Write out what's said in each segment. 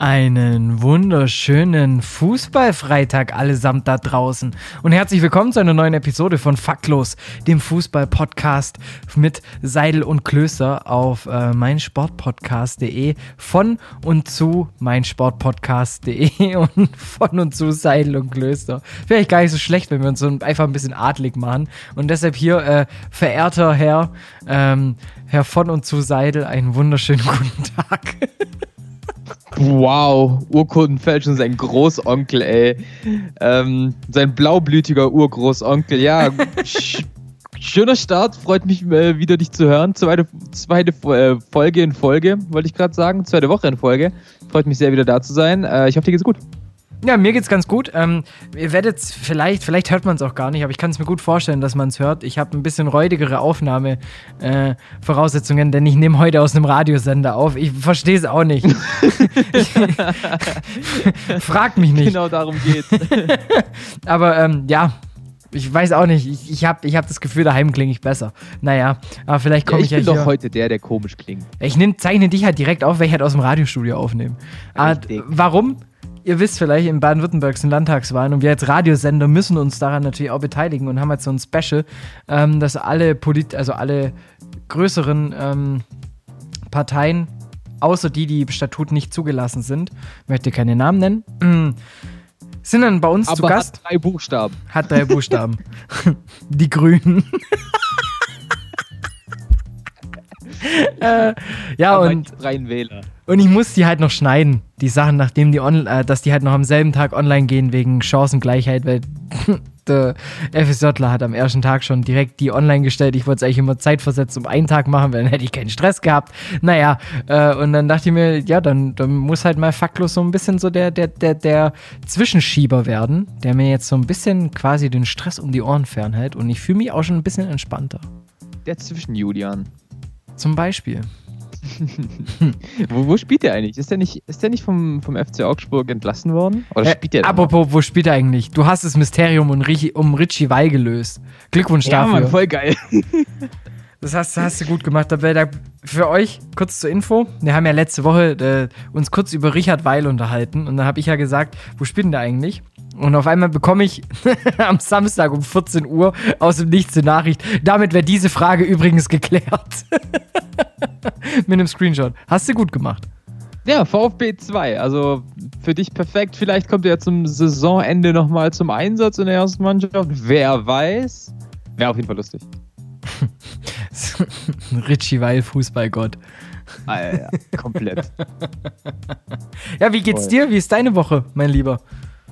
Einen wunderschönen Fußballfreitag allesamt da draußen und herzlich willkommen zu einer neuen Episode von Faktlos, dem Fußballpodcast mit Seidel und Klöster auf äh, meinsportpodcast.de von und zu meinsportpodcast.de und von und zu Seidel und Klöster. Wäre gar nicht so schlecht, wenn wir uns so einfach ein bisschen adlig machen und deshalb hier äh, verehrter Herr, ähm, Herr von und zu Seidel, einen wunderschönen guten Tag. Wow, Urkundenfälschung, sein Großonkel, ey. Ähm, sein blaublütiger Urgroßonkel, ja. schöner Start, freut mich äh, wieder, dich zu hören. Zweite, zweite äh, Folge in Folge, wollte ich gerade sagen. Zweite Woche in Folge. Freut mich sehr, wieder da zu sein. Äh, ich hoffe, dir geht's gut. Ja, mir geht's ganz gut. Ähm, ihr werdet vielleicht, vielleicht hört man es auch gar nicht, aber ich kann es mir gut vorstellen, dass man es hört. Ich habe ein bisschen räudigere Aufnahmevoraussetzungen, äh, denn ich nehme heute aus einem Radiosender auf. Ich verstehe es auch nicht. Fragt mich nicht. Genau darum geht's. aber ähm, ja, ich weiß auch nicht. Ich, ich habe ich hab das Gefühl, daheim klinge ich besser. Naja, aber vielleicht komme ja, ich, ich ja bin doch heute der, der komisch klingt. Ich nehm, zeichne dich halt direkt auf, weil ich halt aus dem Radiostudio aufnehme. Aber, warum? Ihr wisst vielleicht, in Baden-Württemberg sind Landtagswahlen und wir als Radiosender müssen uns daran natürlich auch beteiligen und haben jetzt so ein Special, ähm, dass alle Polit also alle größeren ähm, Parteien, außer die, die im Statut nicht zugelassen sind, möchte keine Namen nennen, sind dann bei uns Aber zu Gast. Hat drei Buchstaben. Hat drei Buchstaben. die Grünen. äh, ja, Aber und. Freien Wähler. Und ich muss die halt noch schneiden, die Sachen, nachdem die on, äh, dass die halt noch am selben Tag online gehen wegen Chancengleichheit, weil der FSJler hat am ersten Tag schon direkt die online gestellt. Ich wollte es eigentlich immer zeitversetzt um einen Tag machen, weil dann hätte ich keinen Stress gehabt. Naja, äh, und dann dachte ich mir, ja, dann, dann muss halt mal faktlos so ein bisschen so der, der, der, der Zwischenschieber werden, der mir jetzt so ein bisschen quasi den Stress um die Ohren fernhält und ich fühle mich auch schon ein bisschen entspannter. Der Zwischenjulian. Zum Beispiel. wo, wo, spielt der eigentlich? Ist der nicht, ist der nicht vom, vom FC Augsburg entlassen worden? Oder spielt der äh, Apropos, wo spielt er eigentlich? Du hast das Mysterium um, um Richie Weil gelöst. Glückwunsch ja, dafür. Mann, voll geil. Das hast, hast, du gut gemacht. Für euch, kurz zur Info, wir haben ja letzte Woche äh, uns kurz über Richard Weil unterhalten und dann habe ich ja gesagt, wo spielt denn der eigentlich? Und auf einmal bekomme ich am Samstag um 14 Uhr aus dem Nichts eine Nachricht. Damit wäre diese Frage übrigens geklärt. Mit einem Screenshot. Hast du gut gemacht. Ja, VfB 2. Also für dich perfekt. Vielleicht kommt er zum Saisonende nochmal zum Einsatz in der ersten Mannschaft. Wer weiß. Wäre auf jeden Fall lustig. Richie Weil, Fußballgott. Ja. komplett. ja, wie geht's dir? Wie ist deine Woche, mein Lieber?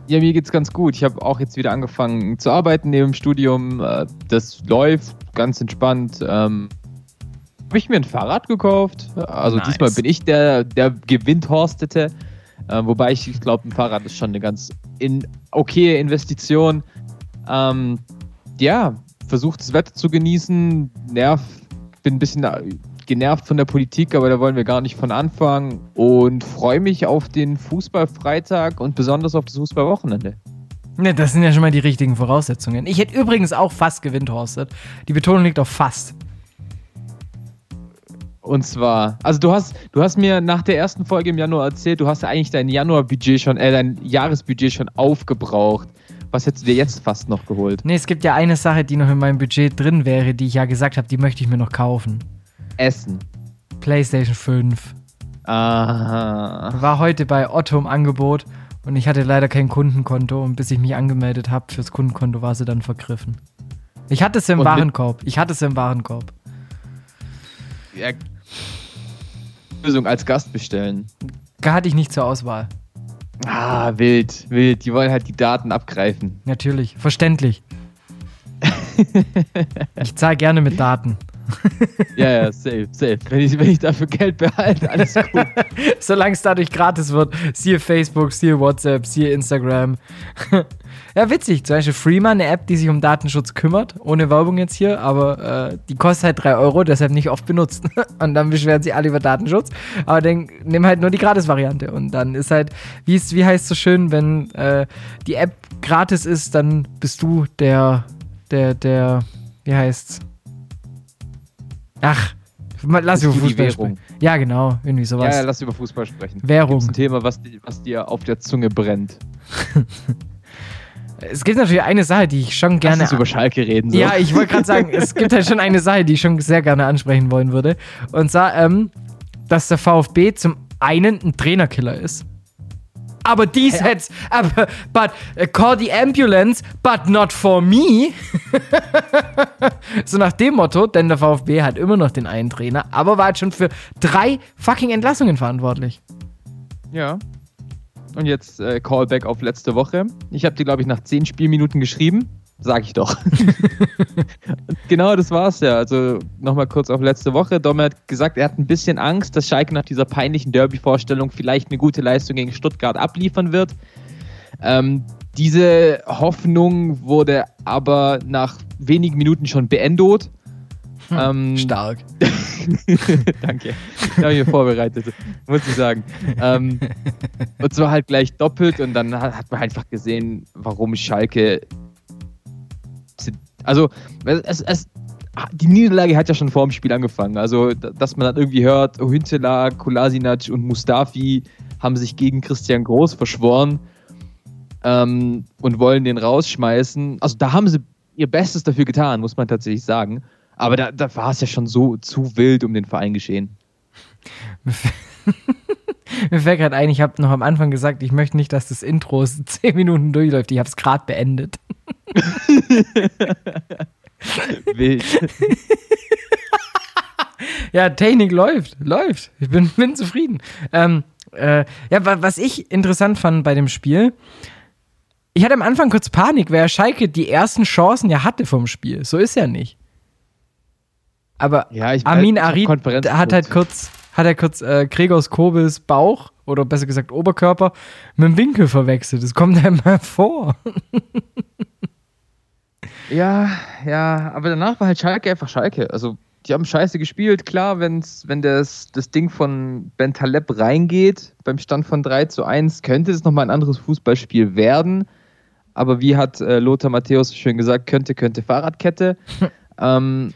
Ja, mir geht's ganz gut. Ich habe auch jetzt wieder angefangen zu arbeiten neben dem Studium. Äh, das läuft ganz entspannt. Ähm, habe ich mir ein Fahrrad gekauft. Also nice. diesmal bin ich der, der gewinnt-horstete. Äh, wobei ich, ich glaube, ein Fahrrad ist schon eine ganz in, okay Investition. Ähm, ja, versucht das Wetter zu genießen. Nerv, bin ein bisschen genervt von der Politik, aber da wollen wir gar nicht von anfangen. Und freue mich auf den Fußballfreitag und besonders auf das Fußballwochenende. Ne, das sind ja schon mal die richtigen Voraussetzungen. Ich hätte übrigens auch fast gewinnt, Horstet. Die Betonung liegt auf fast. Und zwar, also du hast, du hast mir nach der ersten Folge im Januar erzählt, du hast ja eigentlich dein Januarbudget schon, äh, dein Jahresbudget schon aufgebraucht. Was hättest du dir jetzt fast noch geholt? Nee, es gibt ja eine Sache, die noch in meinem Budget drin wäre, die ich ja gesagt habe, die möchte ich mir noch kaufen. Essen. PlayStation 5. Aha. War heute bei Otto im Angebot und ich hatte leider kein Kundenkonto und bis ich mich angemeldet habe fürs Kundenkonto war sie dann vergriffen. Ich hatte es im und Warenkorb. Ich hatte es im Warenkorb. Ja. Lösung als Gast bestellen. Hatte ich nicht zur Auswahl. Ah, wild, wild. Die wollen halt die Daten abgreifen. Natürlich, verständlich. ich zahle gerne mit Daten. ja, ja, safe, safe. Wenn ich, wenn ich dafür Geld behalte, alles gut. Solange es dadurch gratis wird, siehe Facebook, siehe WhatsApp, siehe Instagram. ja, witzig. Zum Beispiel Freeman, eine App, die sich um Datenschutz kümmert. Ohne Werbung jetzt hier, aber äh, die kostet halt 3 Euro, deshalb nicht oft benutzt. und dann beschweren sie alle über Datenschutz. Aber dann nimm halt nur die Gratis-Variante. Und dann ist halt, wie, ist, wie heißt es so schön, wenn äh, die App gratis ist, dann bist du der, der, der, wie heißt's? Ach, lass über Fußball sprechen. Ja, genau, irgendwie sowas. Ja, ja, lass über Fußball sprechen. Währung. Das ist ein Thema, was, was dir auf der Zunge brennt. es gibt natürlich eine Sache, die ich schon gerne. Lass uns über Schalke reden. So. Ja, ich wollte gerade sagen, es gibt halt schon eine Sache, die ich schon sehr gerne ansprechen wollen würde. Und zwar, ähm, dass der VfB zum einen ein Trainerkiller ist aber die ja. Sets, aber, but uh, call the ambulance, but not for me. so nach dem Motto, denn der VfB hat immer noch den einen Trainer, aber war halt schon für drei fucking Entlassungen verantwortlich. Ja. Und jetzt äh, Callback auf letzte Woche. Ich habe dir, glaube ich, nach zehn Spielminuten geschrieben. Sag ich doch. genau, das war's ja. Also nochmal kurz auf letzte Woche. Dom hat gesagt, er hat ein bisschen Angst, dass Schalke nach dieser peinlichen Derby-Vorstellung vielleicht eine gute Leistung gegen Stuttgart abliefern wird. Ähm, diese Hoffnung wurde aber nach wenigen Minuten schon beendet. Hm, ähm, stark. Danke. Ich habe mich vorbereitet, muss ich sagen. Ähm, und zwar halt gleich doppelt und dann hat man einfach gesehen, warum Schalke also, es, es, die Niederlage hat ja schon vor dem Spiel angefangen. Also, dass man dann irgendwie hört, Hüntela, Kolasinac und Mustafi haben sich gegen Christian Groß verschworen ähm, und wollen den rausschmeißen. Also, da haben sie ihr Bestes dafür getan, muss man tatsächlich sagen. Aber da, da war es ja schon so zu wild um den Verein geschehen. Mir fällt gerade ein, ich habe noch am Anfang gesagt, ich möchte nicht, dass das Intro zehn Minuten durchläuft. Ich habe es gerade beendet. Wild. ja, Technik läuft, läuft. Ich bin, bin zufrieden. Ähm, äh, ja, was ich interessant fand bei dem Spiel, ich hatte am Anfang kurz Panik, wer Schalke die ersten Chancen ja hatte vom Spiel. So ist ja nicht. Aber ja, Armin Arid hat halt kurz, hat er kurz äh, Gregors Kobels Bauch oder besser gesagt Oberkörper mit dem Winkel verwechselt. Das kommt einem mal vor. Ja, ja, aber danach war halt Schalke einfach Schalke. Also, die haben scheiße gespielt. Klar, wenn's, wenn das, das Ding von Ben Taleb reingeht, beim Stand von 3 zu 1, könnte es nochmal ein anderes Fußballspiel werden. Aber wie hat äh, Lothar Matthäus schön gesagt, könnte, könnte Fahrradkette. ähm,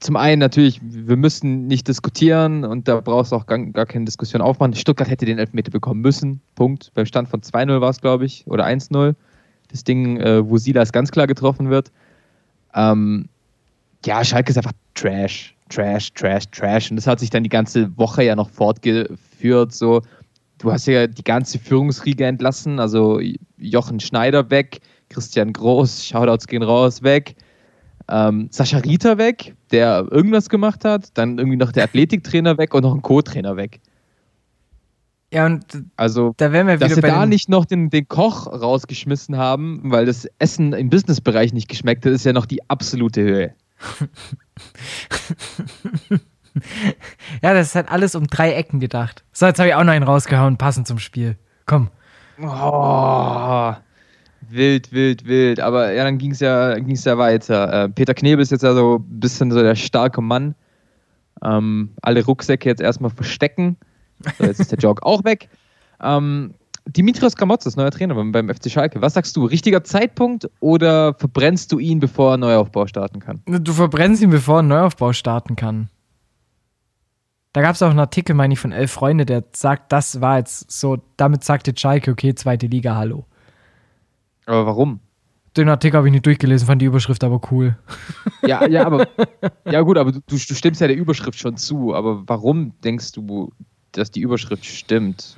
zum einen natürlich, wir müssen nicht diskutieren und da brauchst du auch gar, gar, keine Diskussion aufmachen. Stuttgart hätte den Elfmeter bekommen müssen. Punkt. Beim Stand von 2-0 war es, glaube ich, oder 1-0 das Ding, äh, wo Silas ganz klar getroffen wird. Ähm, ja, Schalke ist einfach Trash, Trash, Trash, Trash. Und das hat sich dann die ganze Woche ja noch fortgeführt. So, du hast ja die ganze Führungsriege entlassen, also Jochen Schneider weg, Christian Groß, Shoutouts gehen raus, weg. Ähm, Sascha Rieter weg, der irgendwas gemacht hat, dann irgendwie noch der Athletiktrainer weg und noch ein Co-Trainer weg. Ja, und also, da wären wir wieder dass sie da nicht noch den, den Koch rausgeschmissen haben, weil das Essen im Businessbereich nicht geschmeckt hat, ist ja noch die absolute Höhe. ja, das ist halt alles um drei Ecken gedacht. So, jetzt habe ich auch noch einen rausgehauen, passend zum Spiel. Komm. Oh, wild, wild, wild. Aber ja, dann ging es ja, ging's ja weiter. Äh, Peter Knebel ist jetzt ja so ein bisschen so der starke Mann. Ähm, alle Rucksäcke jetzt erstmal verstecken so, jetzt ist der Joke auch weg. Ähm, Dimitrios Gramotzes, neuer Trainer beim, beim, FC Schalke. Was sagst du? Richtiger Zeitpunkt oder verbrennst du ihn, bevor ein Neuaufbau starten kann? Du verbrennst ihn, bevor ein Neuaufbau starten kann. Da gab es auch einen Artikel, meine ich, von Elf Freunde, der sagt, das war jetzt so, damit sagte Schalke, okay, zweite Liga, hallo. Aber warum? Den Artikel habe ich nicht durchgelesen, fand die Überschrift aber cool. Ja, ja, aber ja gut, aber du, du stimmst ja der Überschrift schon zu. Aber warum denkst du, dass die Überschrift stimmt.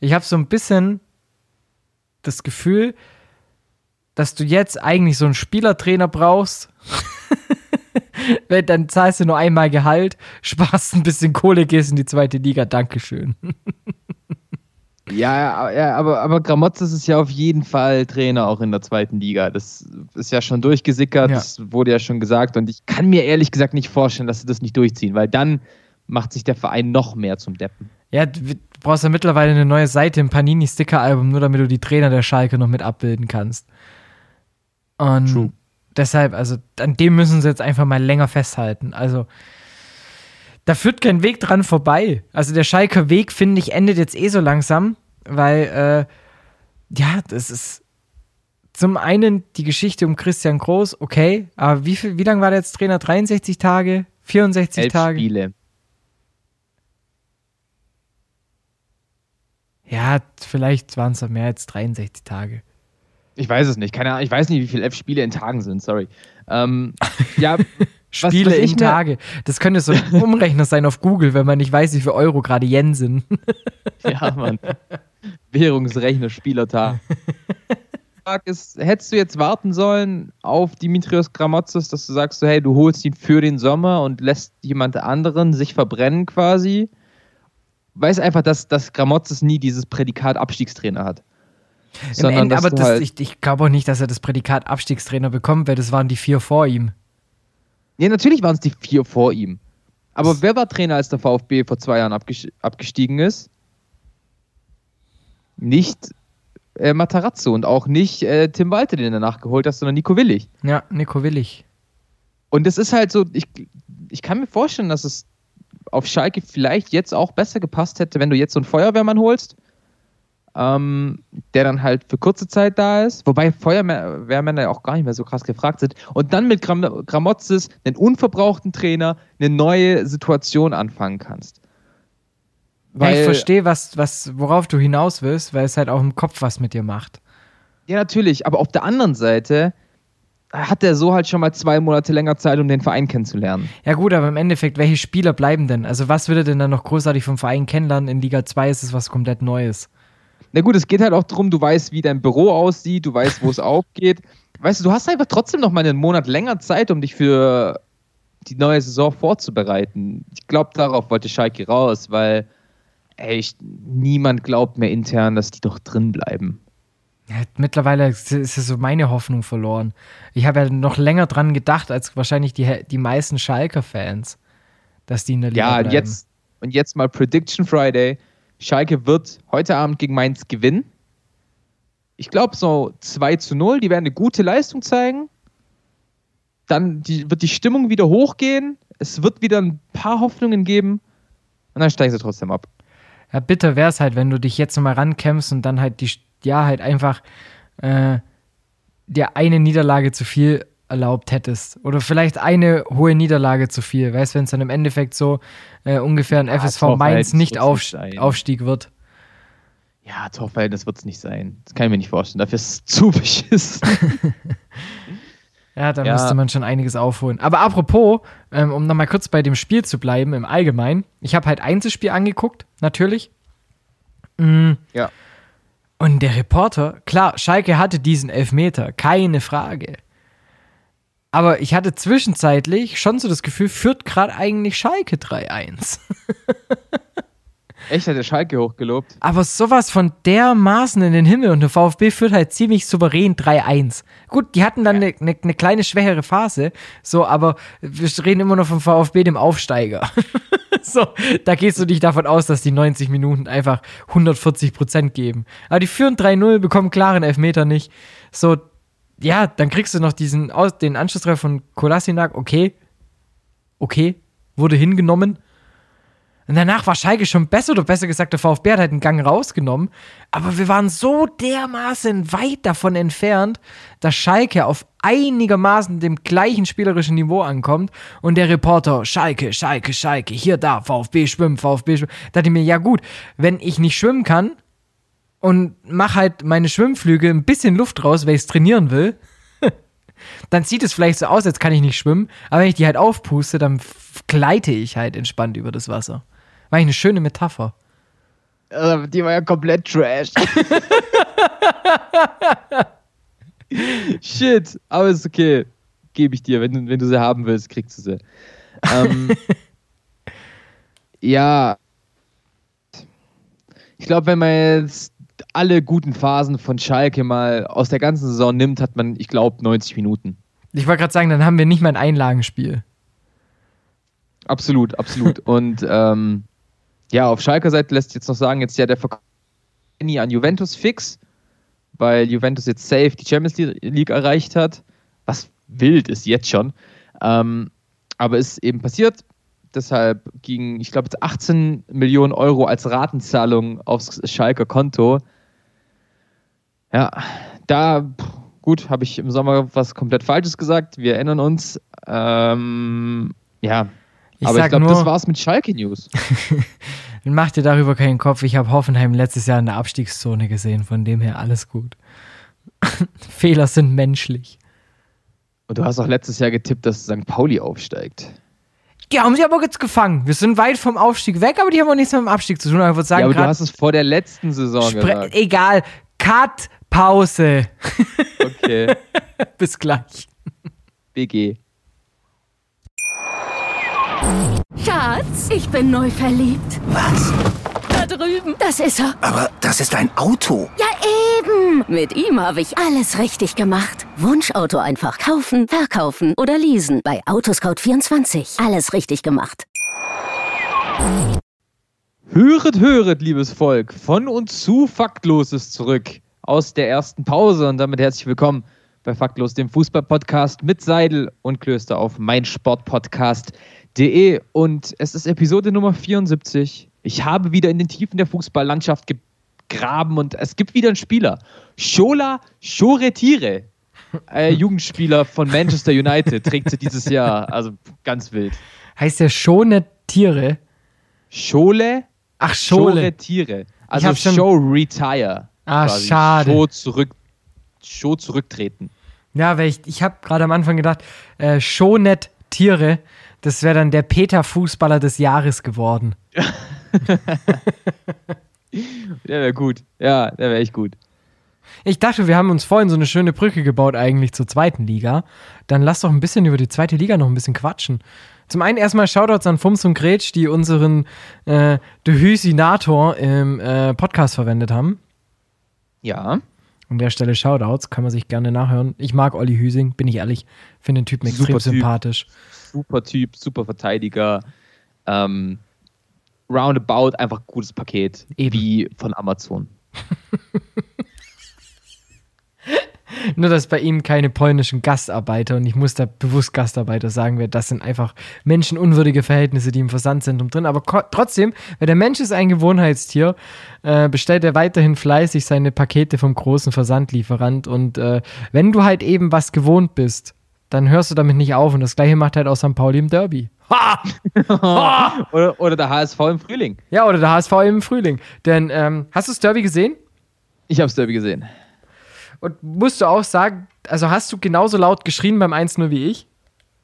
Ich habe so ein bisschen das Gefühl, dass du jetzt eigentlich so einen Spielertrainer brauchst. Dann zahlst du nur einmal Gehalt, sparst ein bisschen Kohle, gehst in die zweite Liga. Dankeschön. Ja, ja aber, aber Gramotzes ist ja auf jeden Fall Trainer auch in der zweiten Liga. Das ist ja schon durchgesickert, ja. das wurde ja schon gesagt. Und ich kann mir ehrlich gesagt nicht vorstellen, dass sie das nicht durchziehen, weil dann macht sich der Verein noch mehr zum Deppen. Ja, du brauchst ja mittlerweile eine neue Seite im Panini-Sticker-Album, nur damit du die Trainer der Schalke noch mit abbilden kannst. Und True. deshalb, also an dem müssen sie jetzt einfach mal länger festhalten. Also da führt kein Weg dran vorbei. Also der Schalker Weg, finde ich, endet jetzt eh so langsam, weil, äh, ja, das ist zum einen die Geschichte um Christian Groß, okay, aber wie, viel, wie lange war der jetzt Trainer? 63 Tage? 64 Elf Tage? Spiele. Ja, vielleicht waren es mehr als 63 Tage. Ich weiß es nicht. Keine Ahnung. Ich weiß nicht, wie viele F-Spiele in Tagen sind. Sorry. Ähm, ja, Spiele was, was in Tage. Das könnte so ein Umrechner sein auf Google, wenn man nicht weiß, wie viele Euro gerade Yen sind. ja, Mann. Währungsrechner, Spielertag. ist, hättest du jetzt warten sollen auf Dimitrios Gramotzes, dass du sagst, so, hey, du holst ihn für den Sommer und lässt jemand anderen sich verbrennen quasi? Weiß einfach, dass, dass Gramotzes nie dieses Prädikat Abstiegstrainer hat. Im Ende, aber das, halt ich, ich glaube auch nicht, dass er das Prädikat Abstiegstrainer bekommt, weil das waren die vier vor ihm. Ja, natürlich waren es die vier vor ihm. Aber das wer war Trainer, als der VfB vor zwei Jahren abgestiegen ist? Nicht äh, Matarazzo und auch nicht äh, Tim Walter, den er nachgeholt hat, sondern Nico Willig. Ja, Nico Willig. Und es ist halt so, ich, ich kann mir vorstellen, dass es auf Schalke vielleicht jetzt auch besser gepasst hätte, wenn du jetzt so einen Feuerwehrmann holst ähm, der dann halt für kurze Zeit da ist, wobei Feuerwehrmänner ja auch gar nicht mehr so krass gefragt sind, und dann mit Gram Gramotzes einen unverbrauchten Trainer eine neue Situation anfangen kannst. Weil, ja, ich verstehe, was, was, worauf du hinaus willst, weil es halt auch im Kopf was mit dir macht. Ja, natürlich, aber auf der anderen Seite hat er so halt schon mal zwei Monate länger Zeit, um den Verein kennenzulernen. Ja, gut, aber im Endeffekt, welche Spieler bleiben denn? Also, was würde denn dann noch großartig vom Verein kennenlernen? In Liga 2 ist es was komplett Neues. Na gut, es geht halt auch darum, du weißt, wie dein Büro aussieht, du weißt, wo es aufgeht. Weißt du, du hast einfach trotzdem noch mal einen Monat länger Zeit, um dich für die neue Saison vorzubereiten. Ich glaube, darauf wollte Schalke raus, weil ich, niemand glaubt mehr intern, dass die doch drin bleiben. Mittlerweile ist es so meine Hoffnung verloren. Ich habe ja noch länger dran gedacht, als wahrscheinlich die, die meisten Schalker-Fans, dass die in der Liga Ja, bleiben. jetzt und jetzt mal Prediction Friday. Schalke wird heute Abend gegen Mainz gewinnen. Ich glaube so 2 zu 0. Die werden eine gute Leistung zeigen. Dann die, wird die Stimmung wieder hochgehen. Es wird wieder ein paar Hoffnungen geben. Und dann steigen sie trotzdem ab. Ja, bitter wäre es halt, wenn du dich jetzt nochmal rankämpfst und dann halt die, ja, halt einfach äh, dir eine Niederlage zu viel erlaubt hättest. Oder vielleicht eine hohe Niederlage zu viel. Weißt du, wenn es dann im Endeffekt so äh, ungefähr ein ja, FSV Mainz nicht auf, Aufstieg wird. Ja, Torverhältnis wird es nicht sein. Das kann ich mir nicht vorstellen. Dafür ist es zu beschissen. ja, da ja. müsste man schon einiges aufholen. Aber apropos, ähm, um nochmal kurz bei dem Spiel zu bleiben, im Allgemeinen. Ich habe halt Einzelspiel angeguckt, natürlich. Mhm. Ja. Und der Reporter, klar, Schalke hatte diesen Elfmeter, keine Frage. Aber ich hatte zwischenzeitlich schon so das Gefühl, führt gerade eigentlich Schalke 3-1. Echt, hat der Schalke hochgelobt. Aber sowas von dermaßen in den Himmel und der VfB führt halt ziemlich souverän 3-1. Gut, die hatten dann eine ja. ne, ne kleine schwächere Phase, so, aber wir reden immer noch vom VfB, dem Aufsteiger. so, da gehst du nicht davon aus, dass die 90 Minuten einfach 140 Prozent geben. Aber die führen 3-0, bekommen klaren Elfmeter nicht. So, ja, dann kriegst du noch diesen, den Anschlusstreffer von Kolasinak, okay, okay, wurde hingenommen. Und danach war Schalke schon besser, oder besser gesagt, der VfB hat halt einen Gang rausgenommen. Aber wir waren so dermaßen weit davon entfernt, dass Schalke auf einigermaßen dem gleichen spielerischen Niveau ankommt. Und der Reporter, Schalke, Schalke, Schalke, hier, da, VfB schwimmen, VfB schwimmen. Da dachte ich mir, ja gut, wenn ich nicht schwimmen kann, und mache halt meine Schwimmflüge ein bisschen Luft raus, weil ich es trainieren will, dann sieht es vielleicht so aus, als kann ich nicht schwimmen, aber wenn ich die halt aufpuste, dann gleite ich halt entspannt über das Wasser. War eine schöne Metapher. Also, die war ja komplett trash. Shit, aber ist okay. Gebe ich dir. Wenn, wenn du sie haben willst, kriegst du sie. Ähm, ja, Ich glaube, wenn man jetzt alle guten Phasen von Schalke mal aus der ganzen Saison nimmt, hat man, ich glaube, 90 Minuten. Ich wollte gerade sagen, dann haben wir nicht mal ein Einlagenspiel. Absolut, absolut. Und ähm, ja, auf Schalker Seite lässt jetzt noch sagen, jetzt ja der Verkauf an Juventus fix, weil Juventus jetzt safe die Champions League erreicht hat, was wild ist jetzt schon. Ähm, aber ist eben passiert. Deshalb ging, ich glaube, 18 Millionen Euro als Ratenzahlung aufs Schalker Konto. Ja, da, gut, habe ich im Sommer was komplett Falsches gesagt. Wir erinnern uns. Ähm, ja, ich aber ich glaube, das war's mit Schalke News. Mach dir darüber keinen Kopf. Ich habe Hoffenheim letztes Jahr in der Abstiegszone gesehen. Von dem her alles gut. Fehler sind menschlich. Und du hast auch letztes Jahr getippt, dass St. Pauli aufsteigt. Die haben sie aber jetzt gefangen. Wir sind weit vom Aufstieg weg, aber die haben auch nichts mit dem Abstieg zu tun. Aber, sagen, ja, aber du hast es vor der letzten Saison gesagt. Egal. Cut, Pause. Okay. Bis gleich. BG. Schatz, ich bin neu verliebt. Was? Da drüben. Das ist er. Aber das ist ein Auto. Ja, eben. Mit ihm habe ich alles richtig gemacht. Wunschauto einfach kaufen, verkaufen oder leasen. Bei Autoscout24. Alles richtig gemacht. Höret, höret, liebes Volk. Von und zu Faktloses zurück aus der ersten Pause. Und damit herzlich willkommen bei Faktlos, dem Fußball-Podcast mit Seidel und Klöster auf meinsportpodcast.de. Und es ist Episode Nummer 74. Ich habe wieder in den Tiefen der Fußballlandschaft gegraben und es gibt wieder einen Spieler. Shola Shoretire, äh, Jugendspieler von Manchester United, trägt sie dieses Jahr. Also ganz wild. Heißt der Schone Tiere? Schole? Ach, Schole. Shoretire. Also Show Retire. Ah, schade. Show, zurück, Show zurücktreten. Ja, weil ich, ich habe gerade am Anfang gedacht, äh, Shownet Tiere, das wäre dann der Peter Fußballer des Jahres geworden. der wäre gut. Ja, der wäre echt gut. Ich dachte, wir haben uns vorhin so eine schöne Brücke gebaut eigentlich zur zweiten Liga. Dann lass doch ein bisschen über die zweite Liga noch ein bisschen quatschen. Zum einen erstmal Shoutouts an Fums und Gretsch, die unseren äh, Dehysinator im äh, Podcast verwendet haben. Ja. An der Stelle Shoutouts, kann man sich gerne nachhören. Ich mag Olli Hüsing, bin ich ehrlich. Finde den Typen extrem super sympathisch. Super Typ, super Verteidiger. Ähm, roundabout einfach gutes Paket. Eben. Wie von Amazon. Nur, dass bei ihm keine polnischen Gastarbeiter, und ich muss da bewusst Gastarbeiter sagen, weil das sind einfach menschenunwürdige Verhältnisse, die im Versandzentrum drin. Aber trotzdem, weil der Mensch ist ein Gewohnheitstier, äh, bestellt er weiterhin fleißig seine Pakete vom großen Versandlieferant. Und äh, wenn du halt eben was gewohnt bist, dann hörst du damit nicht auf. Und das gleiche macht halt auch St. Pauli im Derby. Ha! ha! oder, oder, der HSV im Frühling. Ja, oder der HSV im Frühling. Denn ähm, hast du das Derby gesehen? Ich habe das Derby gesehen. Und musst du auch sagen, also hast du genauso laut geschrien beim 1-0 wie ich?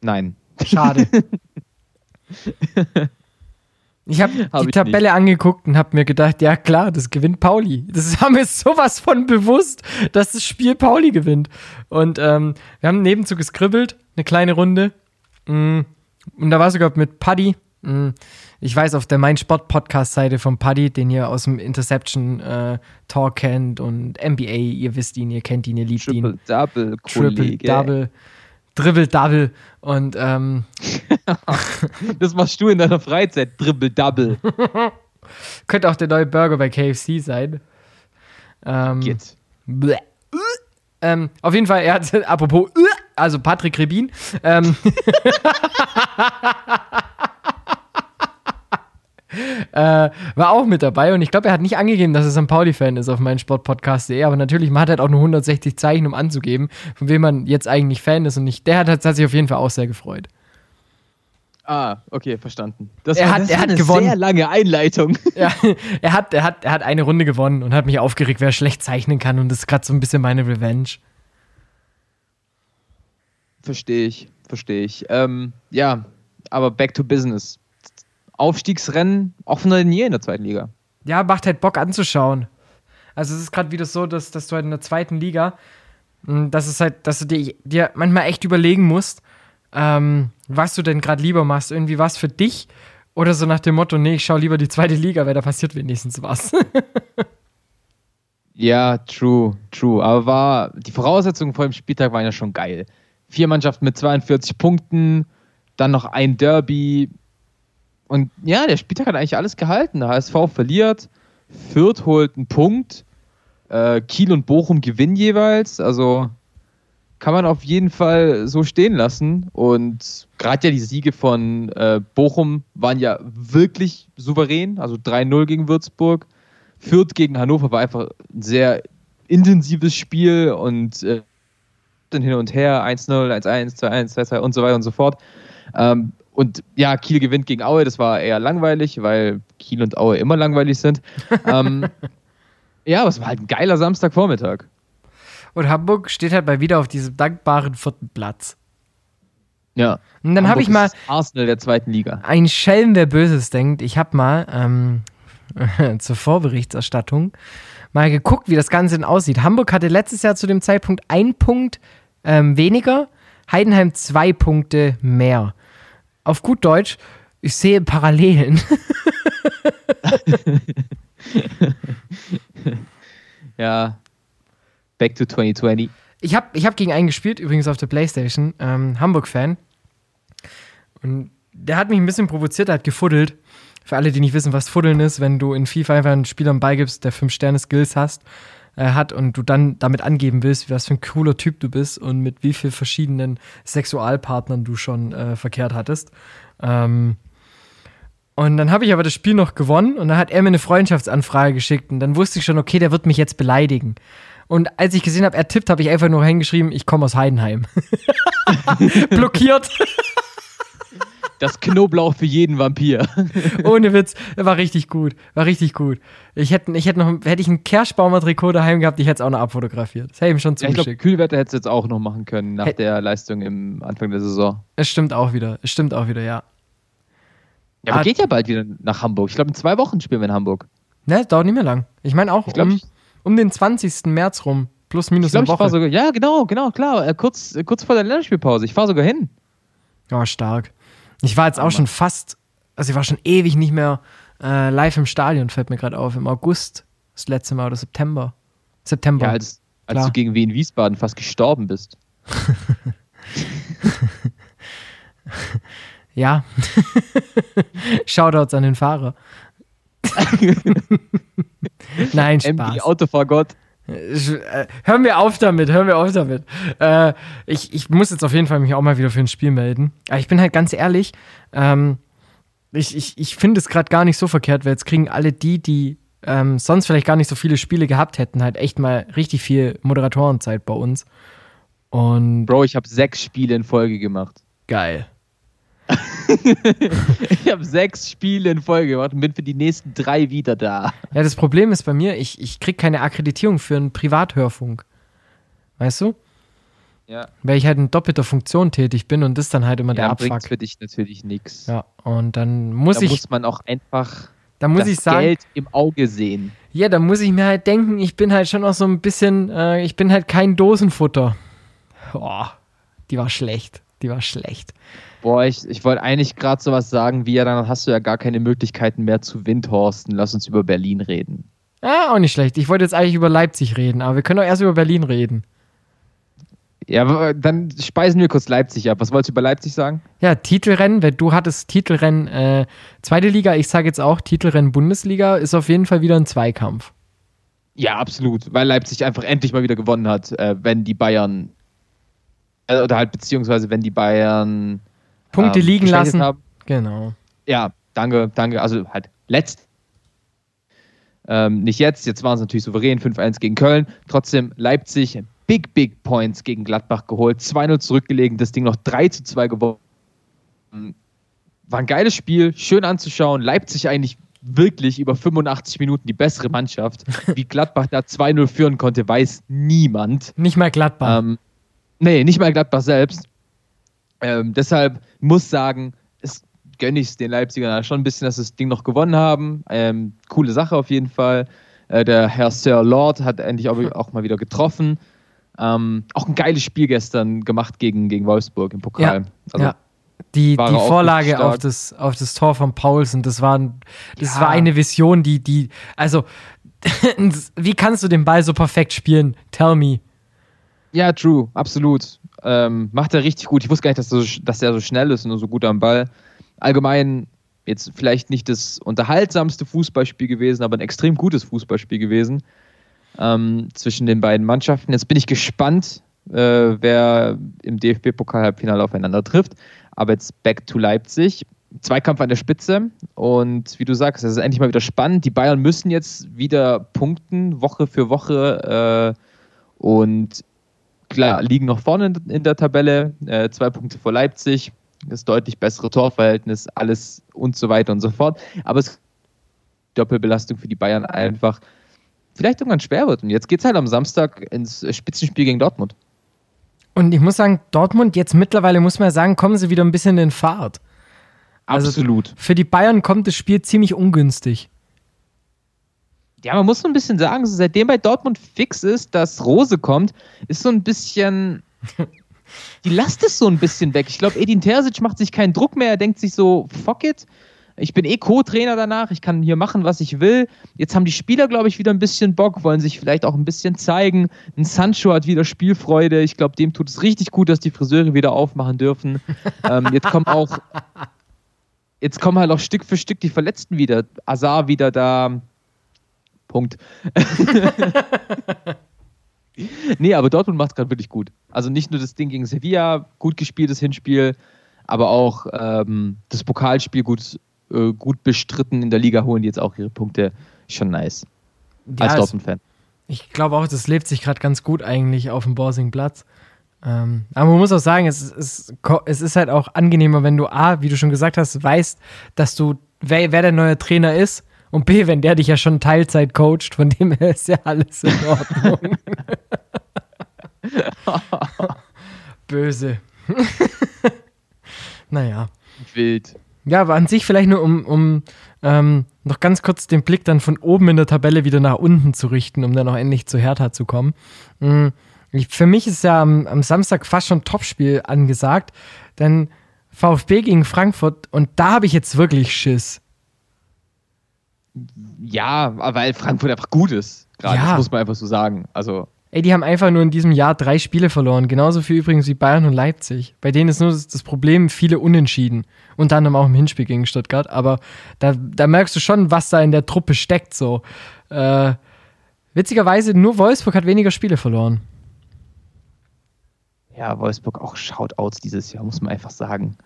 Nein. Schade. Ich habe hab die Tabelle nicht. angeguckt und habe mir gedacht, ja klar, das gewinnt Pauli. Das haben wir sowas von bewusst, dass das Spiel Pauli gewinnt. Und ähm, wir haben nebenzu geskribbelt, eine kleine Runde. Mm, und da war sogar mit Paddy. Mm, ich weiß, auf der Mein Sport Podcast-Seite von Paddy, den ihr aus dem Interception äh, Talk kennt und NBA, ihr wisst ihn, ihr kennt ihn, ihr liebt Triple ihn. Double, Triple Double. Dribble Double und ähm, das machst du in deiner Freizeit, Dribble Double. Könnte auch der neue Burger bei KFC sein. Ähm, Geht. Ähm, auf jeden Fall, er hat, apropos, also Patrick Rebin, ähm, äh, war auch mit dabei und ich glaube, er hat nicht angegeben, dass er St. Pauli-Fan ist auf meinem Sportpodcast.de, aber natürlich, man hat halt auch nur 160 Zeichen, um anzugeben, von wem man jetzt eigentlich Fan ist und ich, der hat, hat sich auf jeden Fall auch sehr gefreut. Ah, okay, verstanden. Das er war, hat, das er hat eine gewonnen. sehr lange Einleitung. Ja, er hat, er, hat, er hat eine Runde gewonnen und hat mich aufgeregt, wer schlecht zeichnen kann und das ist gerade so ein bisschen meine Revenge. Verstehe ich, verstehe ich. Ähm, ja, aber back to business. Aufstiegsrennen offener denn je in der zweiten Liga. Ja, macht halt Bock anzuschauen. Also es ist gerade wieder so, dass, dass du halt in der zweiten Liga, hm, dass es halt, dass du dir, dir manchmal echt überlegen musst, ähm, was du denn gerade lieber machst. Irgendwie was für dich Oder so nach dem Motto, nee, ich schaue lieber die zweite Liga, weil da passiert wenigstens was. ja, true, true. Aber war, die Voraussetzungen vor dem Spieltag waren ja schon geil. Vier Mannschaften mit 42 Punkten, dann noch ein Derby. Und ja, der Spieltag hat eigentlich alles gehalten. Der HSV verliert, Fürth holt einen Punkt, äh, Kiel und Bochum gewinnen jeweils. Also kann man auf jeden Fall so stehen lassen. Und gerade ja die Siege von äh, Bochum waren ja wirklich souverän. Also 3-0 gegen Würzburg. Fürth gegen Hannover war einfach ein sehr intensives Spiel und äh, dann hin und her 1-0, 1-1, 2-1, 2-2 und so weiter und so fort. Ähm, und ja, Kiel gewinnt gegen Aue, das war eher langweilig, weil Kiel und Aue immer langweilig sind. ähm, ja, aber es war halt ein geiler Samstagvormittag. Und Hamburg steht halt mal wieder auf diesem dankbaren vierten Platz. Ja. Und dann habe ich mal. Arsenal der zweiten Liga. Ein Schelm, wer Böses denkt. Ich habe mal ähm, zur Vorberichterstattung mal geguckt, wie das Ganze denn aussieht. Hamburg hatte letztes Jahr zu dem Zeitpunkt ein Punkt ähm, weniger, Heidenheim zwei Punkte mehr. Auf gut Deutsch, ich sehe Parallelen. ja, back to 2020. Ich habe ich hab gegen einen gespielt, übrigens auf der Playstation, ähm, Hamburg-Fan. Und der hat mich ein bisschen provoziert, er hat gefuddelt. Für alle, die nicht wissen, was Fuddeln ist, wenn du in FIFA einfach einen Spieler beigibst, der 5-Sterne-Skills hast, äh, hat und du dann damit angeben willst, was für ein cooler Typ du bist und mit wie vielen verschiedenen Sexualpartnern du schon äh, verkehrt hattest. Ähm, und dann habe ich aber das Spiel noch gewonnen und dann hat er mir eine Freundschaftsanfrage geschickt und dann wusste ich schon, okay, der wird mich jetzt beleidigen. Und als ich gesehen habe, er tippt, habe ich einfach nur hingeschrieben, ich komme aus Heidenheim. Blockiert. Das Knoblauch für jeden Vampir. Ohne Witz, war richtig gut, war richtig gut. Ich hätte, ich hätte noch, hätte ich ein Kerschbaumer Trikot daheim gehabt, ich hätte es auch noch abfotografiert. Das hätte ich ihm schon zugeschickt. Ja, ich glaube, Kühlwetter hätte es jetzt auch noch machen können nach hey. der Leistung im Anfang der Saison. Es stimmt auch wieder, es stimmt auch wieder, ja. Ja, aber ah, geht ja bald wieder nach Hamburg. Ich glaube, in zwei Wochen spielen wir in Hamburg. Ne, dauert nicht mehr lang. Ich meine auch, ich glaub, um, um den 20. März rum. Plus, minus ich glaub, eine Woche. Ich sogar, ja, genau, genau, klar. Äh, kurz, äh, kurz vor der Länderspielpause. Ich fahre sogar hin. Ja, stark. Ich war jetzt auch schon fast, also ich war schon ewig nicht mehr äh, live im Stadion, fällt mir gerade auf. Im August, das letzte Mal, oder September. September. Ja, als, als du gegen Wien Wiesbaden fast gestorben bist. ja. Shoutouts an den Fahrer. Nein, Spaß. MD Autofahrgott. Äh, hör mir auf damit, hör mir auf damit. Äh, ich, ich muss jetzt auf jeden Fall mich auch mal wieder für ein Spiel melden. Aber ich bin halt ganz ehrlich, ähm, ich, ich, ich finde es gerade gar nicht so verkehrt, weil jetzt kriegen alle die, die ähm, sonst vielleicht gar nicht so viele Spiele gehabt hätten, halt echt mal richtig viel Moderatorenzeit bei uns. Und Bro, ich habe sechs Spiele in Folge gemacht. Geil. ich habe sechs Spiele in Folge gemacht und bin für die nächsten drei wieder da. Ja, das Problem ist bei mir, ich, ich kriege keine Akkreditierung für einen Privathörfunk. Weißt du? Ja. Weil ich halt in doppelter Funktion tätig bin und das dann halt immer ja, der Abfuck. für dich natürlich nichts. Ja, und dann muss da ich. muss man auch einfach da muss das ich sagen, Geld im Auge sehen. Ja, da muss ich mir halt denken, ich bin halt schon auch so ein bisschen, äh, ich bin halt kein Dosenfutter. Boah, die war schlecht. Die war schlecht. Boah, ich, ich wollte eigentlich gerade sowas sagen wie, ja, dann hast du ja gar keine Möglichkeiten mehr zu Windhorsten. Lass uns über Berlin reden. Ah, auch nicht schlecht. Ich wollte jetzt eigentlich über Leipzig reden, aber wir können doch erst über Berlin reden. Ja, dann speisen wir kurz Leipzig ab. Was wolltest du über Leipzig sagen? Ja, Titelrennen, weil du hattest Titelrennen äh, zweite Liga, ich sage jetzt auch Titelrennen Bundesliga, ist auf jeden Fall wieder ein Zweikampf. Ja, absolut, weil Leipzig einfach endlich mal wieder gewonnen hat, äh, wenn die Bayern, äh, oder halt beziehungsweise wenn die Bayern Punkte ähm, liegen lassen. Haben. Genau. Ja, danke, danke. Also halt letzt. Ähm, nicht jetzt, jetzt waren es natürlich souverän, 5-1 gegen Köln. Trotzdem Leipzig, Big, Big Points gegen Gladbach geholt, 2-0 zurückgelegen, das Ding noch 3-2 gewonnen. War ein geiles Spiel, schön anzuschauen. Leipzig eigentlich wirklich über 85 Minuten die bessere Mannschaft. Wie Gladbach da 2-0 führen konnte, weiß niemand. Nicht mal Gladbach. Ähm, nee, nicht mal Gladbach selbst. Ähm, deshalb muss sagen, es gönne ich es den Leipzigern schon ein bisschen, dass sie das Ding noch gewonnen haben. Ähm, coole Sache auf jeden Fall. Äh, der Herr Sir Lord hat endlich auch, auch mal wieder getroffen. Ähm, auch ein geiles Spiel gestern gemacht gegen, gegen Wolfsburg im Pokal. Ja, also, ja. Die, die Vorlage auf das, auf das Tor von Paulsen, das war, ein- das Ja. war eine Vision, die, die, also, wie kannst du den Ball so perfekt spielen? Tell me. Ja, true, absolut. Ähm, macht er richtig gut. Ich wusste gar nicht, dass, er so, dass er so schnell ist und so gut am Ball. Allgemein jetzt vielleicht nicht das unterhaltsamste Fußballspiel gewesen, aber ein extrem gutes Fußballspiel gewesen ähm, zwischen den beiden Mannschaften. Jetzt bin ich gespannt, äh, wer im DFB-Pokal-Halbfinale aufeinander trifft. Aber jetzt back to Leipzig. Zweikampf an der Spitze und wie du sagst, es ist endlich mal wieder spannend. Die Bayern müssen jetzt wieder punkten, Woche für Woche. Äh, und klar, liegen noch vorne in, der Tabelle, äh, zwei Punkte vor Leipzig, das deutlich bessere Torverhältnis, alles und so weiter und so fort. Aber es ist Doppelbelastung für die Bayern einfach vielleicht irgendwann schwer wird. Und jetzt geht es halt am Samstag ins Spitzenspiel gegen Dortmund. Und ich muss sagen, Dortmund jetzt mittlerweile, muss man ja sagen, kommen sie wieder ein bisschen in Fahrt. Also- Absolut. Für die Bayern kommt das Spiel ziemlich ungünstig. Ja, man muss so ein bisschen sagen, so seitdem bei Dortmund fix ist, dass Rose kommt, ist so ein bisschen. Die Last ist so ein bisschen weg. Ich glaube, Edin Terzic macht sich keinen Druck mehr. Er denkt sich so, fuck it. Ich bin eh Co-Trainer danach. Ich kann hier machen, was ich will. Jetzt haben die Spieler, glaube ich, wieder ein bisschen Bock, wollen sich vielleicht auch ein bisschen zeigen. Ein Sancho hat wieder Spielfreude. Ich glaube, dem tut es richtig gut, dass die Friseure wieder aufmachen dürfen. ähm, jetzt kommen auch. Jetzt kommen halt auch Stück für Stück die Verletzten wieder. Azar wieder da. Punkt. nee, aber Dortmund macht es gerade wirklich gut. Also nicht nur das Ding gegen Sevilla, gut gespieltes Hinspiel, aber auch ähm, das Pokalspiel gut, äh, gut bestritten. In der Liga holen die jetzt auch ihre Punkte. Schon nice. Als Ja, es- Dortmund-Fan. Ich glaube auch, das lebt sich gerade ganz gut eigentlich auf dem Borsingplatz. Ähm, aber man muss auch sagen, es, ist- es ist halt auch angenehmer, wenn du A, wie du schon gesagt hast, weißt, dass du, wer, wer der neue Trainer ist und B, wenn der dich ja schon Teilzeit coacht, von dem her ist ja alles in Ordnung. Böse. naja. Wild. Ja, aber an sich vielleicht nur, um, um ähm, noch ganz kurz den Blick dann von oben in der Tabelle wieder nach unten zu richten, um dann auch endlich zu Hertha zu kommen. Mm, Ich, für mich ist ja am, am Samstag fast schon Topspiel angesagt, denn VfB gegen Frankfurt und da habe ich jetzt wirklich Schiss. Ja, weil Frankfurt einfach gut ist. Gerade, Ja. das muss man einfach so sagen. Also, Ey, die haben einfach nur in diesem Jahr drei Spiele verloren. Genauso viel übrigens wie Bayern und Leipzig. Bei denen ist nur das, das Problem, viele Unentschieden. Unter anderem auch im Hinspiel gegen Stuttgart. Aber da, da merkst du schon, was da in der Truppe steckt. So. Äh, witzigerweise, nur Wolfsburg hat weniger Spiele verloren. ja, Wolfsburg auch Shoutouts dieses Jahr, muss man einfach sagen.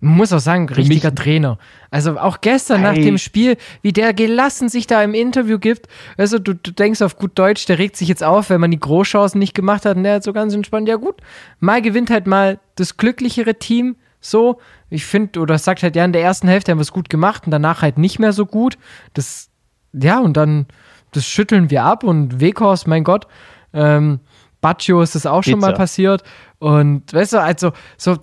Man muss auch sagen, richtiger Trainer. Also auch gestern nach Ey. dem Spiel, wie der gelassen sich da im Interview gibt. Also du, du denkst auf gut Deutsch, der regt sich jetzt auf, wenn man die Großchancen nicht gemacht hat. Und der hat so ganz entspannt, ja gut, mal gewinnt halt mal das glücklichere Team. So, ich finde, oder sagt halt, ja, in der ersten Hälfte haben wir es gut gemacht und danach halt nicht mehr so gut. Das, ja, und dann, das schütteln wir ab und Weghorst, mein Gott, ähm, Baccio ist das auch schon mal Pizza. passiert. Und weißt du, also, so,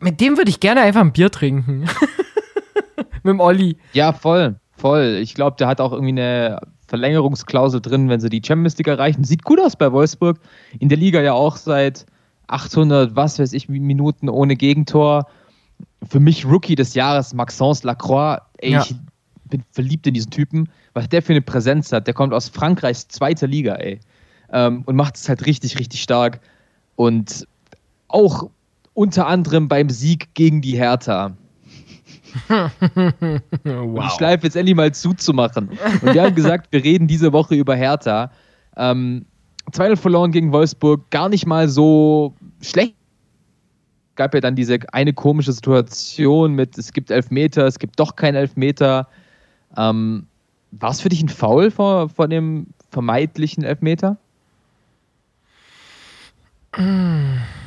mit dem würde ich gerne einfach ein Bier trinken. mit dem Olli. Ja, voll, voll. Ich glaube, der hat auch irgendwie eine Verlängerungsklausel drin, wenn sie die Champions League erreichen. Sieht gut aus bei Wolfsburg. In der Liga ja auch seit 800, was weiß ich, Minuten ohne Gegentor. Für mich Rookie des Jahres, Maxence Lacroix. Ey, Ja. ich bin verliebt in diesen Typen, was der für eine Präsenz hat. Der kommt aus Frankreichs zweiter Liga, ey. Ähm, und macht es halt richtig, richtig stark. Und auch unter anderem beim Sieg gegen die Hertha. um die Schleife jetzt endlich mal zuzumachen. Und wir haben gesagt, wir reden diese Woche über Hertha. Ähm, 2-0 verloren gegen Wolfsburg, gar nicht mal so schlecht. Gab ja dann diese eine komische Situation mit, es gibt Elfmeter, es gibt doch keinen Elfmeter. Ähm, War es für dich ein Foul vor, vor dem vermeintlichen Elfmeter?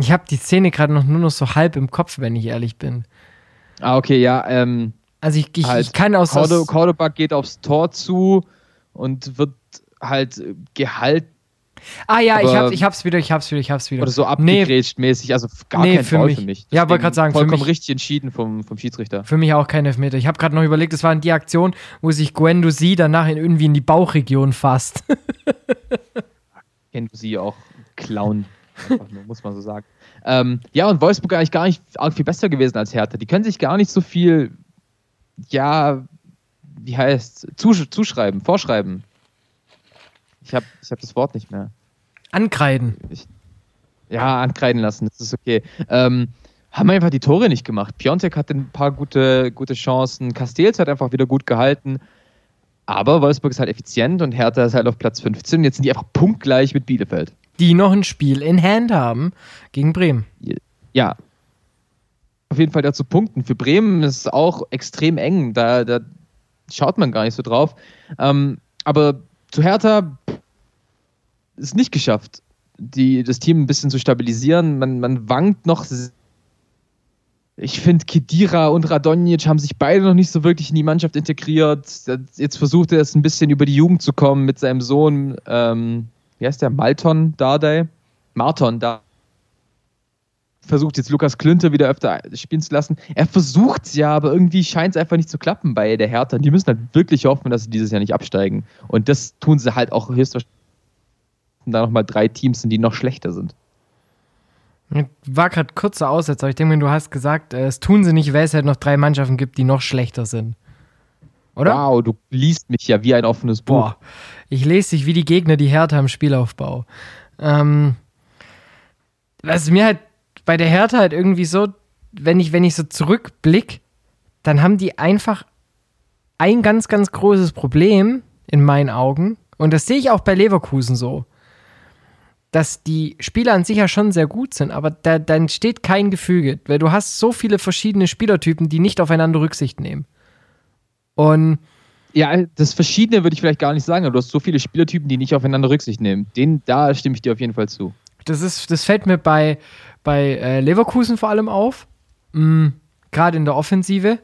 Ich habe die Szene gerade noch nur noch so halb im Kopf, wenn ich ehrlich bin. Ah, okay, ja. Ähm, Also ich, ich, halt ich kann aus, Cordo, aus Cordoba geht aufs Tor zu und wird halt äh, gehalten Ah ja, ich, hab, ich hab's wieder, ich hab's wieder, ich hab's wieder. oder so nee, abgegrätscht mäßig. Also gar Nee, kein für Foul mich- für mich. Ja, wollte grad sagen, für Vollkommen mich- richtig entschieden vom, vom Schiedsrichter. für mich auch kein Elfmeter. Ich habe gerade noch überlegt, es war die Aktion, wo sich Guendouzi danach in, irgendwie in die Bauchregion fasst. Sie auch Clown. Nur, muss man so sagen. Ähm, ja, und Wolfsburg eigentlich gar nicht arg viel besser gewesen als Hertha. Die können sich gar nicht so viel, ja, wie heißt, zusch zuschreiben, vorschreiben. Ich habe ich hab das Wort nicht mehr. Ankreiden. Ich, ja, ankreiden lassen, das ist okay. Ähm, haben einfach die Tore nicht gemacht. Piontek hatte ein paar gute, gute Chancen. Castells hat einfach wieder gut gehalten. Aber Wolfsburg ist halt effizient und Hertha ist halt auf Platz 15. Jetzt sind die einfach punktgleich mit Bielefeld. Die noch ein Spiel in Hand haben gegen Bremen. Ja. Auf jeden Fall dazu punkten. Für Bremen ist es auch extrem eng. Da, da schaut man gar nicht so drauf. Ähm, aber zu Hertha ist nicht geschafft, die, das Team ein bisschen zu stabilisieren. Man, man wankt noch ich finde, Kedira und Radonjic haben sich beide noch nicht so wirklich in die Mannschaft integriert. Jetzt versucht er es ein bisschen über die Jugend zu kommen mit seinem Sohn, ähm, wie heißt der, Malton Dardai? Marton da. Versucht jetzt Lukas Klünter wieder öfter spielen zu lassen. Er versucht es ja, aber irgendwie scheint es einfach nicht zu klappen bei der Hertha. Die müssen halt wirklich hoffen, dass sie dieses Jahr nicht absteigen. Und das tun sie halt auch höchstwahrscheinlich, da nochmal drei Teams sind, die noch schlechter sind. War gerade kurzer Aussetzer, aber ich denke du hast gesagt, äh, es tun sie nicht, weil es halt noch drei Mannschaften gibt, die noch schlechter sind. Oder? Wow, du liest mich ja wie ein offenes Buch. Boah, ich lese dich wie die Gegner, die Hertha im Spielaufbau. Ähm, was mir halt bei der Hertha halt irgendwie so, wenn ich, wenn ich so zurückblick, dann haben die einfach ein ganz, ganz großes Problem in meinen Augen. Und das sehe ich auch bei Leverkusen so dass die Spieler an sich ja schon sehr gut sind, aber da, da entsteht kein Gefüge, weil du hast so viele verschiedene Spielertypen, die nicht aufeinander Rücksicht nehmen. Und ja, das Verschiedene würde ich vielleicht gar nicht sagen, aber du hast so viele Spielertypen, die nicht aufeinander Rücksicht nehmen. Den, da stimme ich dir auf jeden Fall zu. Das, ist, das fällt mir bei, bei äh, Leverkusen vor allem auf. Mhm, Gerade in der Offensive.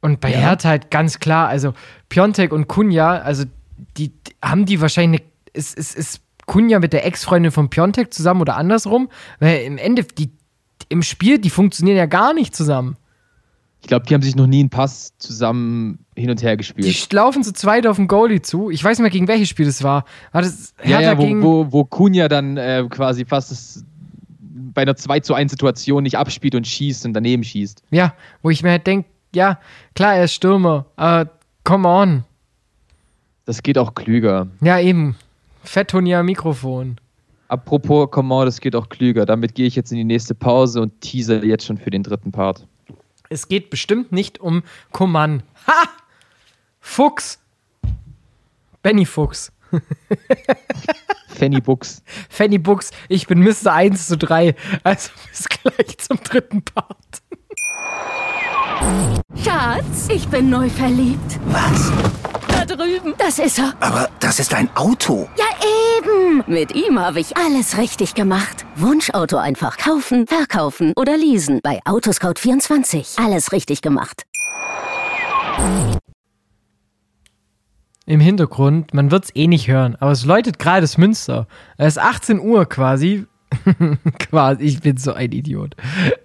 Und bei ja. Hertha halt ganz klar, also Piontek und Kunja, also die, die haben die wahrscheinlich es, es, es Kunja mit der Ex-Freundin von Piontek zusammen oder andersrum. Weil im Ende, die, im Spiel, die funktionieren ja gar nicht zusammen. Ich glaube, die haben sich noch nie einen Pass zusammen hin und her gespielt. Die laufen zu zweit auf den Goalie zu. Ich weiß nicht mehr, gegen welches Spiel das war. war das ja, ja, wo, wo, wo Kunja dann äh, quasi fast das, bei einer 2 zu 1 Situation nicht abspielt und schießt und daneben schießt. Ja, wo ich mir halt denke, ja, klar, er ist Stürmer, aber come on. Das geht auch klüger. Ja, eben. Fettonier Mikrofon. Apropos Command, das geht auch klüger. Damit gehe ich jetzt in die nächste Pause und teaser jetzt schon für den dritten Part. Es geht bestimmt nicht um Command. Ha! Fuchs! Benny Fuchs. Fanny Books. Fanny Books, ich bin Mr. 1 zu 3. Also bis gleich zum dritten Part. Schatz, ich bin neu verliebt. Was? Da drüben. Das ist er. Aber das ist ein Auto. Ja, eben. Mit ihm habe ich alles richtig gemacht. Wunschauto einfach kaufen, verkaufen oder leasen. Bei Autoscout24. Alles richtig gemacht. Im Hintergrund, man wird es eh nicht hören, aber es läutet gerade das Münster. Es ist 18 Uhr quasi. Quasi, ich bin so ein Idiot.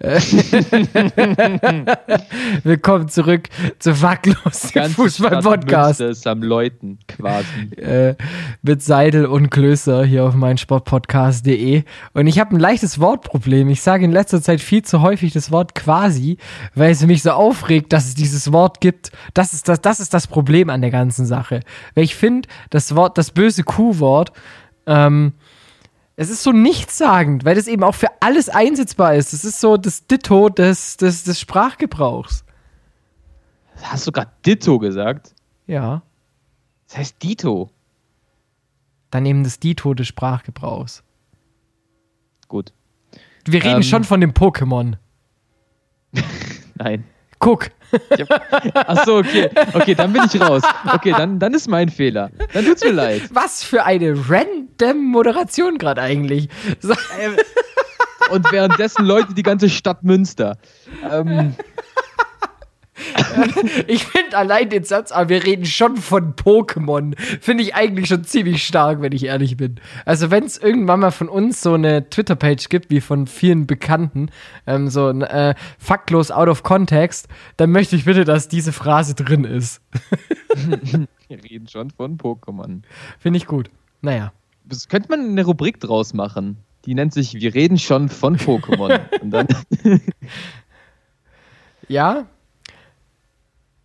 Willkommen zurück zu Facklos, dem Fußball-Podcast. ist am Läuten, quasi. Äh, mit Seidel und Klößer hier auf meinsportpodcast.de. Und ich habe ein leichtes Wortproblem. Ich sage in letzter Zeit viel zu häufig das Wort quasi, weil es mich so aufregt, dass es dieses Wort gibt. Das ist das, das, ist das Problem an der ganzen Sache. Weil ich finde, das Wort, das böse Q-Wort, ähm, es ist so nichtssagend, weil das eben auch für alles einsetzbar ist. Es ist so das Ditto des, des, des Sprachgebrauchs. Hast du gerade Ditto gesagt? Ja. Das heißt Dito. Dann eben das Dito des Sprachgebrauchs. Gut. Wir reden ähm, schon von dem Pokémon. Nein. Guck. Ach so, okay. Okay, dann bin ich raus. Okay, dann, dann ist mein Fehler. Dann tut's mir leid. Was für eine random Moderation gerade eigentlich. So. Und währenddessen Leute die ganze Stadt Münster. Ähm, ich finde allein den Satz, aber wir reden schon von Pokémon, finde ich eigentlich schon ziemlich stark, wenn ich ehrlich bin. Also wenn es irgendwann mal von uns so eine Twitter-Page gibt, wie von vielen Bekannten, ähm, so ein äh, faktlos out of context, dann möchte ich bitte, dass diese Phrase drin ist. wir reden schon von Pokémon. Finde ich gut. Naja. Das könnte man eine Rubrik draus machen. Die nennt sich Wir reden schon von Pokémon. Und dann, Ja.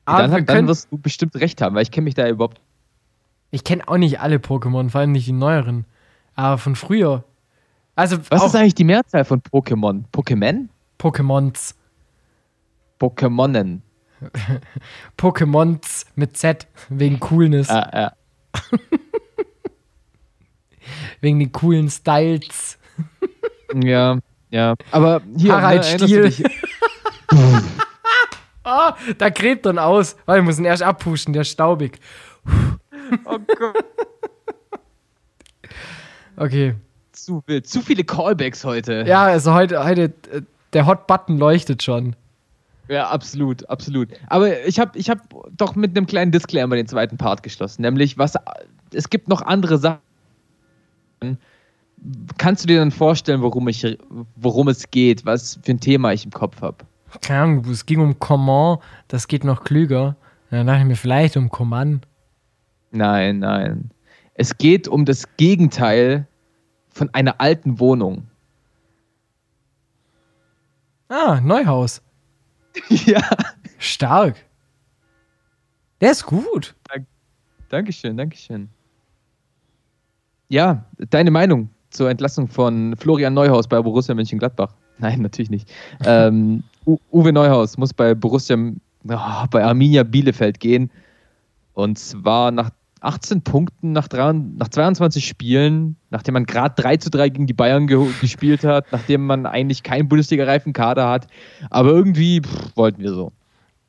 Dann, wir hat- dann können- wirst du bestimmt recht haben, weil ich kenne mich da überhaupt. ich kenne auch nicht alle Pokémon, vor allem nicht die neueren. Aber von früher. Also Was ist eigentlich die Mehrzahl von Pokémon? Pokémon? Pokémons. Pokémonen. Pokémons mit Z, wegen Coolness, Ah, ja. wegen den coolen Styles. ja, ja. Aber hier, Harald ne, Stiel. Ah, da gräbt dann aus. Weil wir müssen erst abpuschen, der ist staubig. Oh Gott. Okay. Zu wild. Zu viele Callbacks heute. Ja, also heute, heute äh, der Hot Button leuchtet schon. Ja, absolut, absolut. Aber ich habe ich hab doch mit einem kleinen Disclaimer den zweiten Part geschlossen. Nämlich, was es gibt noch andere Sachen. Kannst du dir dann vorstellen, worum, ich, worum es geht, was für ein Thema ich im Kopf habe? Keine Ahnung, es ging um Command, das geht noch klüger. Dann dachte ich mir vielleicht um Command. Nein, nein. Es geht um das Gegenteil von einer alten Wohnung. Ah, Neuhaus. ja. Stark. Der ist gut. Dankeschön, Dankeschön. Ja, deine Meinung zur Entlassung von Florian Neuhaus bei Borussia Mönchengladbach? Nein, natürlich nicht. ähm, U Uwe Neuhaus muss bei Borussia, ah, bei Arminia Bielefeld gehen. Und zwar nach 18 Punkten, nach, drei, nach 22 Spielen, nachdem man gerade 3 zu 3 gegen die Bayern ge gespielt hat, nachdem man eigentlich keinen Bundesliga-reifen Kader hat. Aber irgendwie pff, wollten wir so.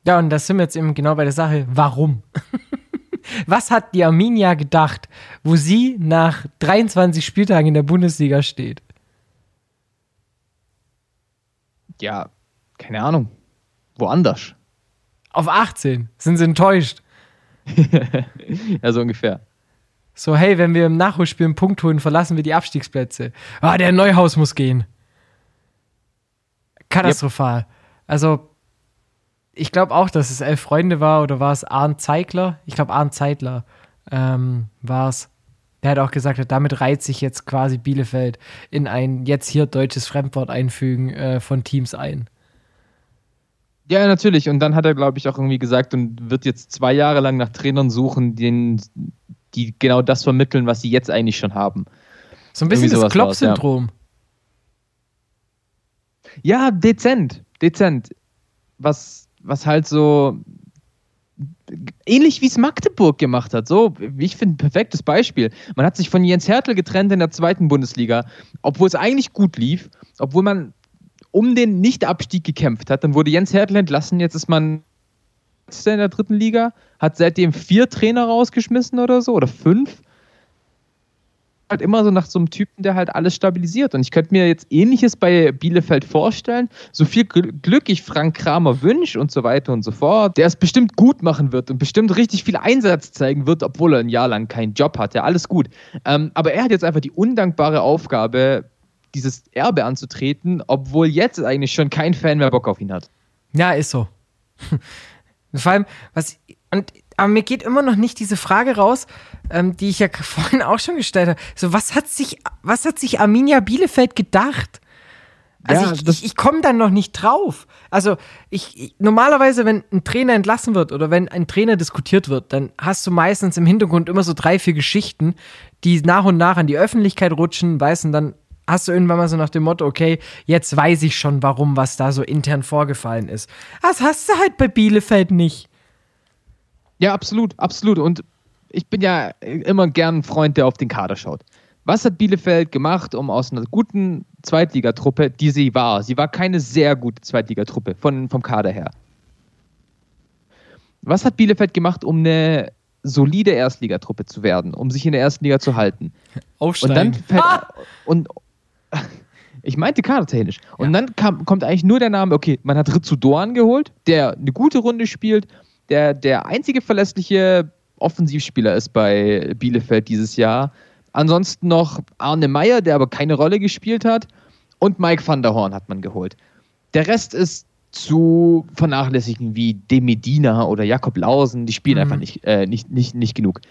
Ja, und da sind wir jetzt eben genau bei der Sache. Warum? Was hat die Arminia gedacht, wo sie nach 23 Spieltagen in der Bundesliga steht? Ja, keine Ahnung. Woanders. Auf 18. Sind sie enttäuscht? ja, so ungefähr. So, hey, wenn wir im Nachholspiel einen Punkt holen, verlassen wir die Abstiegsplätze. Ah, der Neuhaus muss gehen. Katastrophal. Also, ich glaube auch, dass es Elf Freunde war oder war es Arndt Zeigler? Ich glaube, Arndt Zeitler ähm, war es. Der hat auch gesagt, damit reiht sich jetzt quasi Bielefeld in ein jetzt hier deutsches Fremdwort einfügen äh, von Teams ein. Ja, natürlich. Und dann hat er, glaube ich, auch irgendwie gesagt und wird jetzt zwei Jahre lang nach Trainern suchen, denen, die genau das vermitteln, was sie jetzt eigentlich schon haben. So ein bisschen das war's, ja. Klopp-Syndrom. Ja, dezent, dezent. Was, was halt so ähnlich wie es Magdeburg gemacht hat. So, ich finde, ein perfektes Beispiel. Man hat sich von Jens Hertel getrennt in der zweiten Bundesliga, obwohl es eigentlich gut lief, obwohl man um den Nicht-Abstieg gekämpft hat. Dann wurde Jens Hertel entlassen, jetzt ist man in der dritten Liga, hat seitdem vier Trainer rausgeschmissen oder so, oder fünf. Halt immer so nach so einem Typen, der halt alles stabilisiert. Und ich könnte mir jetzt ähnliches bei Bielefeld vorstellen. So viel Gl- Glück ich Frank Kramer wünsche und so weiter und so fort, der es bestimmt gut machen wird und bestimmt richtig viel Einsatz zeigen wird, obwohl er ein Jahr lang keinen Job hatte. Alles gut. Ähm, aber er hat jetzt einfach die undankbare Aufgabe, dieses Erbe anzutreten, obwohl jetzt eigentlich schon kein Fan mehr Bock auf ihn hat. Ja, ist so. Vor allem, was. Und, aber mir geht immer noch nicht diese Frage raus, ähm, die ich ja vorhin auch schon gestellt habe. So, was hat sich, was hat sich Arminia Bielefeld gedacht? Also Ja, ich, ich, ich komme da noch nicht drauf. Also ich, ich normalerweise, wenn ein Trainer entlassen wird oder wenn ein Trainer diskutiert wird, dann hast du meistens im Hintergrund immer so drei, vier Geschichten, die nach und nach an die Öffentlichkeit rutschen, weißt und dann hast du irgendwann mal so nach dem Motto, okay, jetzt weiß ich schon, warum, was da so intern vorgefallen ist. Das hast du halt bei Bielefeld nicht. Ja, absolut, absolut. Und ich bin ja immer gern ein Freund, der auf den Kader schaut. Was hat Bielefeld gemacht, um aus einer guten Zweitligatruppe, die sie war, sie war keine sehr gute Zweitligatruppe von, vom Kader her. Was hat Bielefeld gemacht, um eine solide Erstligatruppe zu werden, um sich in der ersten Liga zu halten? Und dann fällt, Ah! und ich meinte kadertechnisch. Und dann kam, kommt eigentlich nur der Name, okay, man hat Ritsu Doan geholt, der eine gute Runde spielt, der der einzige verlässliche Offensivspieler ist bei Bielefeld dieses Jahr. Ansonsten noch Arne Meyer, der aber keine Rolle gespielt hat. Und Mike van der Horn hat man geholt. Der Rest ist zu vernachlässigen wie De Medina oder Jakob Lausen. Die spielen Mhm. einfach nicht, äh, nicht, nicht, nicht genug.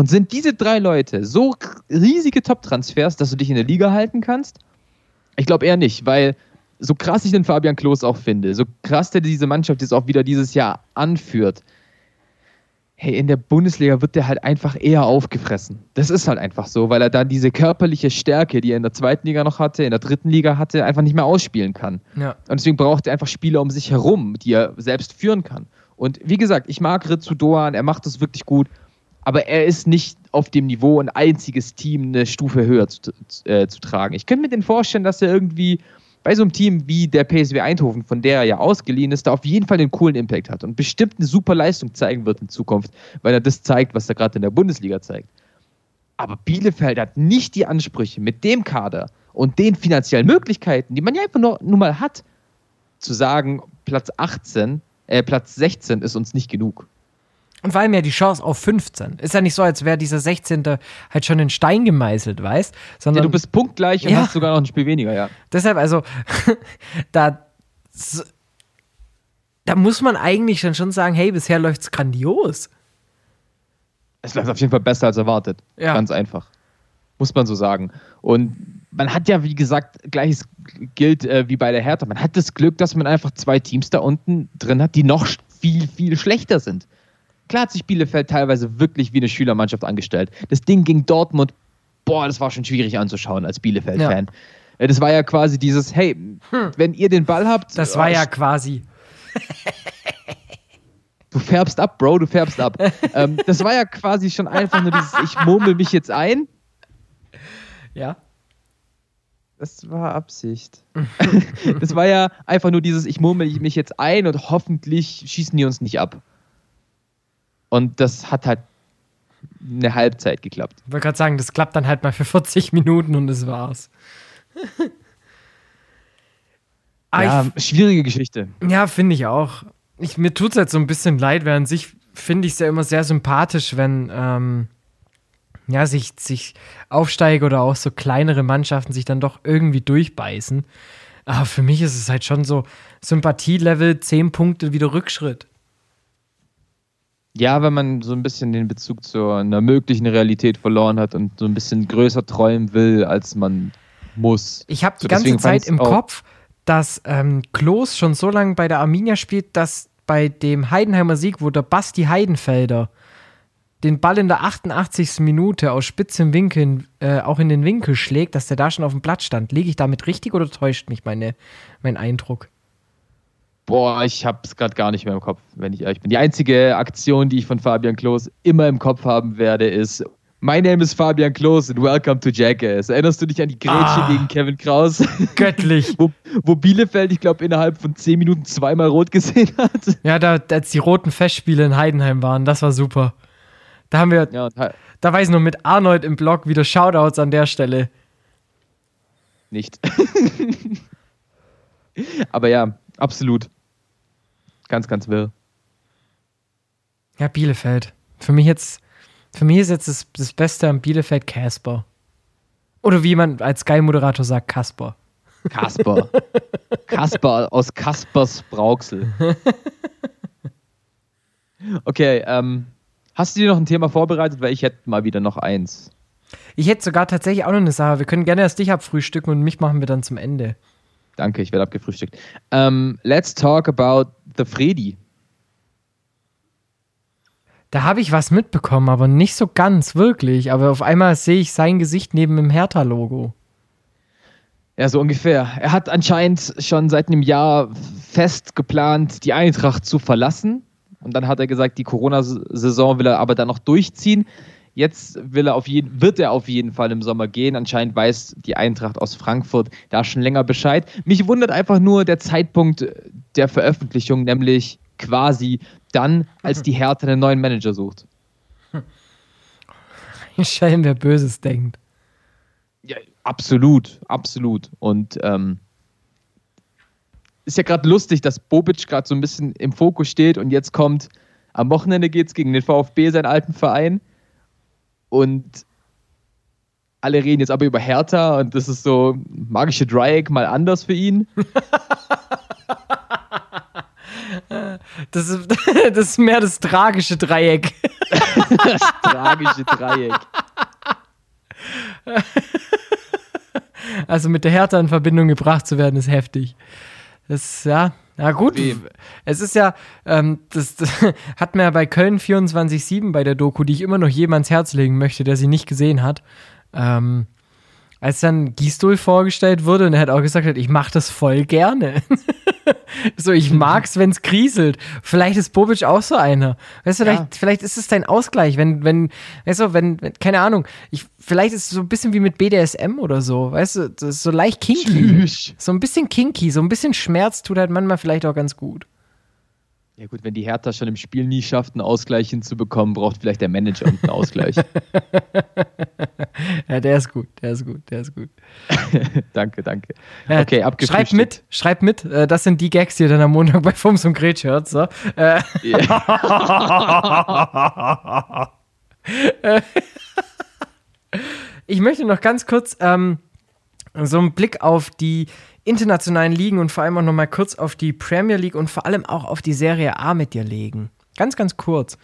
Und sind diese drei Leute so riesige Top-Transfers, dass du dich in der Liga halten kannst? Ich glaube eher nicht, weil so krass ich den Fabian Klos auch finde, so krass der diese Mannschaft jetzt auch wieder dieses Jahr anführt, hey, in der Bundesliga wird der halt einfach eher aufgefressen. Das ist halt einfach so, weil er dann diese körperliche Stärke, die er in der zweiten Liga noch hatte, in der dritten Liga hatte, einfach nicht mehr ausspielen kann. Ja. Und deswegen braucht er einfach Spieler um sich herum, die er selbst führen kann. Und wie gesagt, ich mag Ritsu Doan, er macht das wirklich gut, aber er ist nicht auf dem Niveau, ein einziges Team eine Stufe höher zu, äh, zu tragen. Ich könnte mir den vorstellen, dass er irgendwie bei so einem Team wie der PSW Eindhoven, von der er ja ausgeliehen ist, da auf jeden Fall einen coolen Impact hat und bestimmt eine super Leistung zeigen wird in Zukunft, weil er das zeigt, was er gerade in der Bundesliga zeigt. Aber Bielefeld hat nicht die Ansprüche mit dem Kader und den finanziellen Möglichkeiten, die man ja einfach nur, nur mal hat, zu sagen, Platz 18, äh, Platz 16 ist uns nicht genug. Und vor allem ja die Chance auf 15. Ist ja nicht so, als wäre dieser 16. halt schon in Stein gemeißelt, weißt? Sondern, ja, du bist punktgleich und ja. hast sogar noch ein Spiel weniger, ja. Deshalb, also, da, da muss man eigentlich dann schon sagen, hey, bisher läuft es grandios. Es läuft auf jeden Fall besser als erwartet. Ja. Ganz einfach. Muss man so sagen. Und man hat ja, wie gesagt, gleiches gilt äh, wie bei der Hertha. Man hat das Glück, dass man einfach zwei Teams da unten drin hat, die noch viel, viel schlechter sind. Klar hat sich Bielefeld teilweise wirklich wie eine Schülermannschaft angestellt. Das Ding gegen Dortmund, boah, das war schon schwierig anzuschauen als Bielefeld-Fan. Ja. Äh, das war ja quasi dieses, hey, hm. wenn ihr den Ball habt. Das war ja quasi. Du färbst ab, Bro, du färbst ab. ähm, das war ja quasi schon einfach nur dieses, ich murmel mich jetzt ein. Ja. Das war Absicht. das war ja einfach nur dieses, ich murmel mich jetzt ein und hoffentlich schießen die uns nicht ab. Und das hat halt eine Halbzeit geklappt. Ich wollte gerade sagen, das klappt dann halt mal für 40 Minuten und das war's. ja, ich, schwierige Geschichte. Ja, finde ich auch. Ich, mir tut es halt so ein bisschen leid, an sich finde ich es ja immer sehr sympathisch, wenn ähm, ja, sich, sich Aufsteiger oder auch so kleinere Mannschaften sich dann doch irgendwie durchbeißen. Aber für mich ist es halt schon so Sympathielevel 10 Punkte wieder Rückschritt. Ja, wenn man so ein bisschen den Bezug zu einer möglichen Realität verloren hat und so ein bisschen größer träumen will, als man muss. Ich habe die ganze Zeit im Kopf, dass ähm, Klos schon so lange bei der Arminia spielt, dass bei dem Heidenheimer Sieg, wo der Basti Heidenfelder den Ball in der 88. Minute aus spitzem Winkel äh, auch in den Winkel schlägt, dass der da schon auf dem Platz stand. Liege ich damit richtig oder täuscht mich meine, mein Eindruck? Boah, ich habe es gerade gar nicht mehr im Kopf, wenn ich ehrlich bin. Die einzige Aktion, die ich von Fabian Klos immer im Kopf haben werde, ist My name is Fabian Klos and welcome to Jackass. Erinnerst du dich an die Grätsche ah, gegen Kevin Kraus? Göttlich. wo, wo, Bielefeld, ich glaube, innerhalb von zehn Minuten zweimal rot gesehen hat. Ja, da, als die roten Festspiele in Heidenheim waren, das war super. Da haben wir, ja, da weiß ich noch mit Arnold im Blog wieder Shoutouts an der Stelle. Nicht. Aber ja, absolut. Ganz, ganz wirr. Ja, Bielefeld. Für mich jetzt, für mich ist jetzt das, das Beste am Bielefeld Casper. Oder wie man als Sky-Moderator sagt, Kasper. Kasper. Kasper aus Kaspers Brauxel. Okay, ähm, hast du dir noch ein Thema vorbereitet? Weil ich hätte mal wieder noch eins. Ich hätte sogar tatsächlich auch noch eine Sache. Wir können gerne erst dich abfrühstücken und mich machen wir dann zum Ende. Danke, ich werde abgefrühstückt. Um, ähm, let's talk about the Freddy. Da habe ich was mitbekommen, aber nicht so ganz, wirklich. Aber auf einmal sehe ich sein Gesicht neben dem Hertha-Logo. Ja, so ungefähr. Er hat anscheinend schon seit einem Jahr fest geplant, die Eintracht zu verlassen. Und dann hat er gesagt, die Corona-Saison will er aber dann noch durchziehen. Jetzt will er auf jeden, wird er auf jeden Fall im Sommer gehen. Anscheinend weiß die Eintracht aus Frankfurt da schon länger Bescheid. Mich wundert einfach nur der Zeitpunkt der Veröffentlichung, nämlich quasi dann, als die Hertha einen neuen Manager sucht. Schein, wer Böses denkt. Ja, absolut, absolut. Und ähm, ist ja gerade lustig, dass Bobic gerade so ein bisschen im Fokus steht und jetzt kommt, am Wochenende geht es gegen den VfB, seinen alten Verein. Und alle reden jetzt aber über Hertha und das ist so magische Dreieck mal anders für ihn. das, ist, das ist mehr das tragische Dreieck. das tragische Dreieck. Also mit der Hertha in Verbindung gebracht zu werden, ist heftig. Das, ja, na gut. Wem? Es ist ja, ähm, das, das hat mir ja bei Köln 24-7 bei der Doku, die ich immer noch jedem ans Herz legen möchte, der sie nicht gesehen hat. Ähm, als dann Gisdol vorgestellt wurde und er hat auch gesagt, hat, ich mache das voll gerne. so, ich mag's, wenn's kriselt. Vielleicht ist Bobic auch so einer. Weißt du, Ja. vielleicht, vielleicht ist es dein Ausgleich, wenn, wenn, weißt du, wenn, wenn keine Ahnung, ich, vielleicht ist es so ein bisschen wie mit BDSM oder so, weißt du, das ist so leicht kinky. Tschüss. So ein bisschen kinky, so ein bisschen Schmerz tut halt manchmal vielleicht auch ganz gut. Ja gut, wenn die Hertha schon im Spiel nie schafft, einen Ausgleich hinzubekommen, braucht vielleicht der Manager einen Ausgleich. Ja, der ist gut, der ist gut, der ist gut. danke, danke. Ja, Okay, Schreib abgefrühstückt. mit, schreib mit. Äh, das sind die Gags, die ihr dann am Montag bei Fums und Gretsch hört. So. Äh, ich möchte noch ganz kurz ähm, so einen Blick auf die internationalen Ligen und vor allem auch noch mal kurz auf die Premier League und vor allem auch auf die Serie A mit dir legen. Ganz, ganz kurz.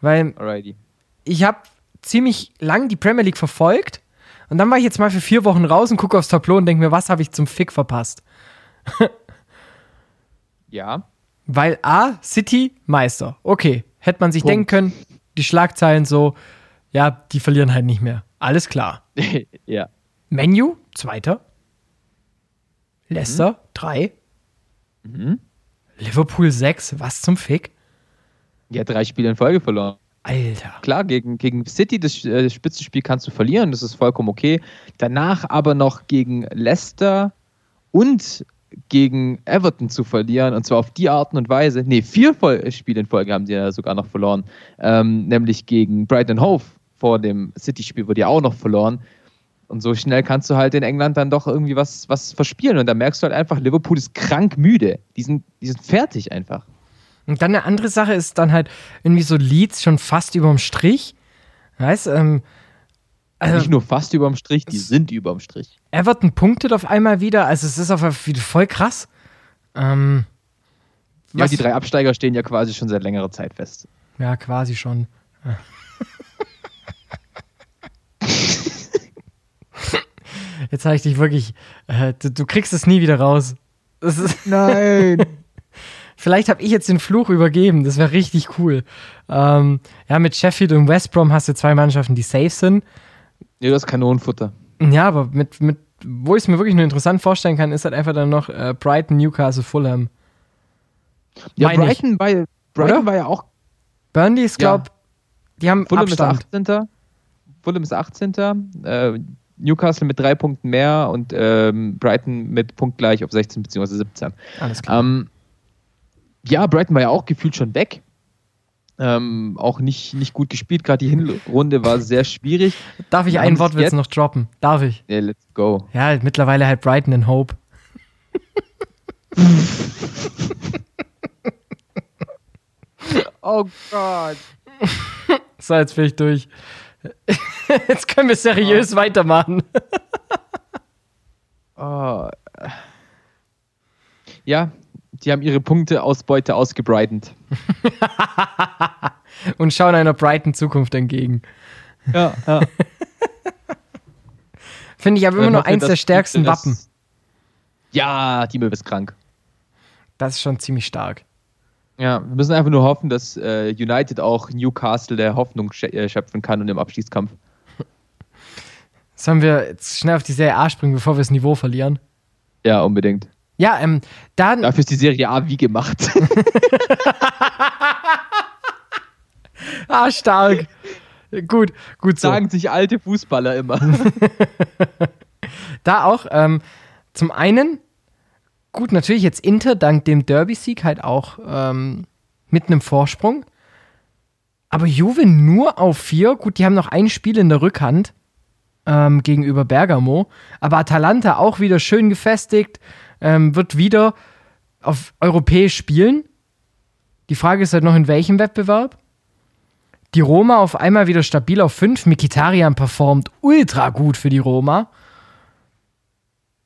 Weil Alrighty. ich habe ziemlich lang die Premier League verfolgt und dann war ich jetzt mal für vier Wochen raus und gucke aufs Tableau und denke mir, was habe ich zum Fick verpasst? Ja. Weil A, City, Meister. Okay, hätte man sich Punkt. denken können, die Schlagzeilen so, ja, die verlieren halt nicht mehr. Alles klar. ja. Menu, Zweiter. Leicester, drei. Mhm. Liverpool, sechs. Was zum Fick? Die hat drei Spiele in Folge verloren. Alter. Klar, gegen, gegen City, das, äh, das Spitzenspiel kannst du verlieren, das ist vollkommen okay. Danach aber noch gegen Leicester und gegen Everton zu verlieren, und zwar auf die Art und Weise. Nee, vier Vol Spiele in Folge haben die ja sogar noch verloren. Ähm, nämlich gegen Brighton Hove vor dem City-Spiel wurde ja auch noch verloren. Und so schnell kannst du halt in England dann doch irgendwie was, was verspielen. Und da merkst du halt einfach, Liverpool ist krank müde. Die sind, die sind fertig einfach. Und dann eine andere Sache ist dann halt irgendwie so Leeds schon fast überm Strich. Weißt ähm, also Nicht nur fast überm Strich, die sind überm Strich. Everton punktet auf einmal wieder. Also es ist auf einmal wieder voll krass. Ähm, Ja, die drei Absteiger stehen ja quasi schon seit längerer Zeit fest. Ja, quasi schon. Jetzt habe ich dich wirklich. Äh, du, du kriegst es nie wieder raus. Das ist, Nein. vielleicht habe ich jetzt den Fluch übergeben. Das wäre richtig cool. Ähm, ja, mit Sheffield und West Brom hast du zwei Mannschaften, die safe sind. Ja, das ist Kanonenfutter. Ja, aber mit, mit wo ich es mir wirklich nur interessant vorstellen kann, ist halt einfach dann noch äh, Brighton, Newcastle, Fulham. Ja, Meine ich. Brighton, war, Brighton Oder? war ja auch. Burnley ist, Ja. glaub, die haben Fulham Abstand. ist 18. Fulham ist 18. Äh, Newcastle mit drei Punkten mehr und ähm, Brighton mit punktgleich auf 16 bzw. 17. Alles klar. Ähm, ja, Brighton war ja auch gefühlt schon weg. Ähm, auch nicht, nicht gut gespielt. Gerade die Hinrunde war sehr schwierig. Darf ich haben Wortwitz jetzt- noch droppen? Darf ich? Ja, let's go. Ja, mittlerweile halt Brighton and Hope. Oh Gott. So, jetzt bin ich durch. Jetzt können wir seriös weitermachen. Oh. Ja, die haben ihre Punkteausbeute ausgebreitet. Und schauen einer Brighton Zukunft entgegen. Ja, ja. Finde ich aber immer noch eins der stärksten Wappen. Ja, die Möwe ist krank. Das ist schon ziemlich stark. Ja, wir müssen einfach nur hoffen, dass äh, United auch Newcastle der Hoffnung äh, schöpfen kann und im Abstiegskampf. Sollen wir jetzt schnell auf die Serie A springen, bevor wir das Niveau verlieren? Ja, unbedingt. Ja, ähm, dann. Dafür ist die Serie A wie gemacht. Ah, stark. gut, gut so. Sagen sich alte Fußballer immer. Da auch, ähm, zum einen, gut, natürlich jetzt Inter dank dem Derby-Sieg halt auch ähm, mit einem Vorsprung. Aber Juve nur auf vier. Gut, die haben noch ein Spiel in der Rückhand ähm, gegenüber Bergamo. Aber Atalanta auch wieder schön gefestigt, ähm, wird wieder auf europäisch spielen. Die Frage ist halt noch, in welchem Wettbewerb? Die Roma auf einmal wieder stabil auf 5. Mikitarian performt ultra gut für die Roma.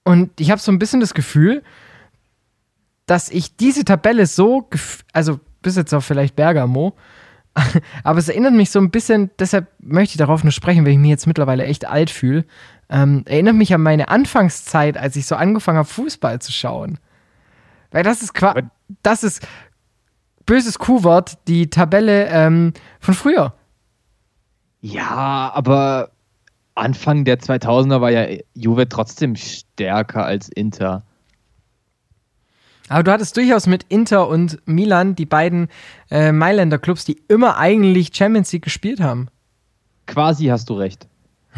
Und ich habe so ein bisschen das Gefühl, dass ich diese Tabelle so, also bis jetzt auch vielleicht Bergamo, Aber es erinnert mich so ein bisschen, deshalb möchte ich darauf nur sprechen, weil ich mich jetzt mittlerweile echt alt fühle. Ähm, erinnert mich an meine Anfangszeit, als ich so angefangen habe, Fußball zu schauen. Weil das ist quasi, das ist böses Q-Wort, die Tabelle ähm, von früher. Ja, aber Anfang der 2000er war ja Juve trotzdem stärker als Inter. Aber du hattest durchaus mit Inter und Milan die beiden äh, Mailänder Clubs, die immer eigentlich Champions League gespielt haben. Quasi hast du recht.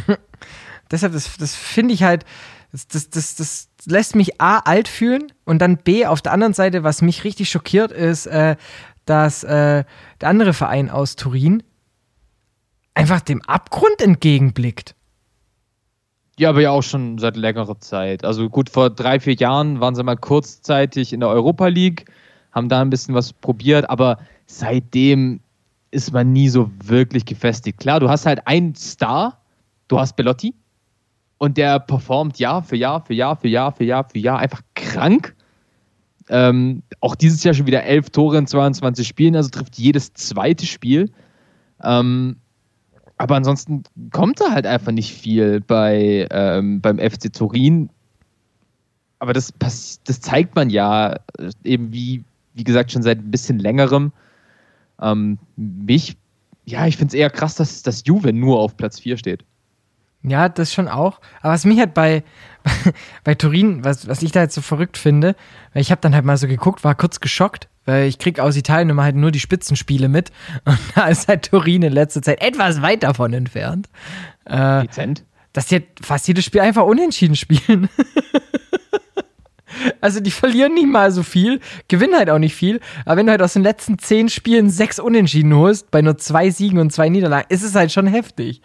Deshalb, das, das finde ich halt, das, das, das, das lässt mich A, alt fühlen und dann B, auf der anderen Seite, was mich richtig schockiert, ist, äh, dass äh, der andere Verein aus Turin einfach dem Abgrund entgegenblickt. Ja, aber ja auch schon seit längerer Zeit. Also gut, vor drei, vier Jahren waren sie mal kurzzeitig in der Europa League, haben da ein bisschen was probiert, aber seitdem ist man nie so wirklich gefestigt. Klar, du hast halt einen Star, du hast Bellotti und der performt Jahr für Jahr für Jahr für Jahr für Jahr für Jahr einfach krank. Ähm, auch dieses Jahr schon wieder elf Tore in 22 Spielen, also trifft jedes zweite Spiel. Ähm, aber ansonsten kommt da halt einfach nicht viel bei, ähm, beim FC Turin. Aber das, das zeigt man ja äh, eben wie, wie gesagt, schon seit ein bisschen längerem. Ähm, mich, ja, ich finde es eher krass, dass, dass Juve nur auf Platz 4 steht. Ja, das schon auch. Aber was mich halt bei, bei Turin, was, was ich da jetzt so verrückt finde, weil ich habe dann halt mal so geguckt, war kurz geschockt, weil ich krieg aus Italien immer halt nur die Spitzenspiele mit und da ist halt Turin in letzter Zeit etwas weit davon entfernt. Äh, Dezent. Dass die halt fast jedes Spiel einfach unentschieden spielen. Also die verlieren nicht mal so viel, gewinnen halt auch nicht viel. Aber wenn du halt aus den letzten zehn Spielen sechs Unentschieden holst, bei nur zwei Siegen und zwei Niederlagen, ist es halt schon heftig.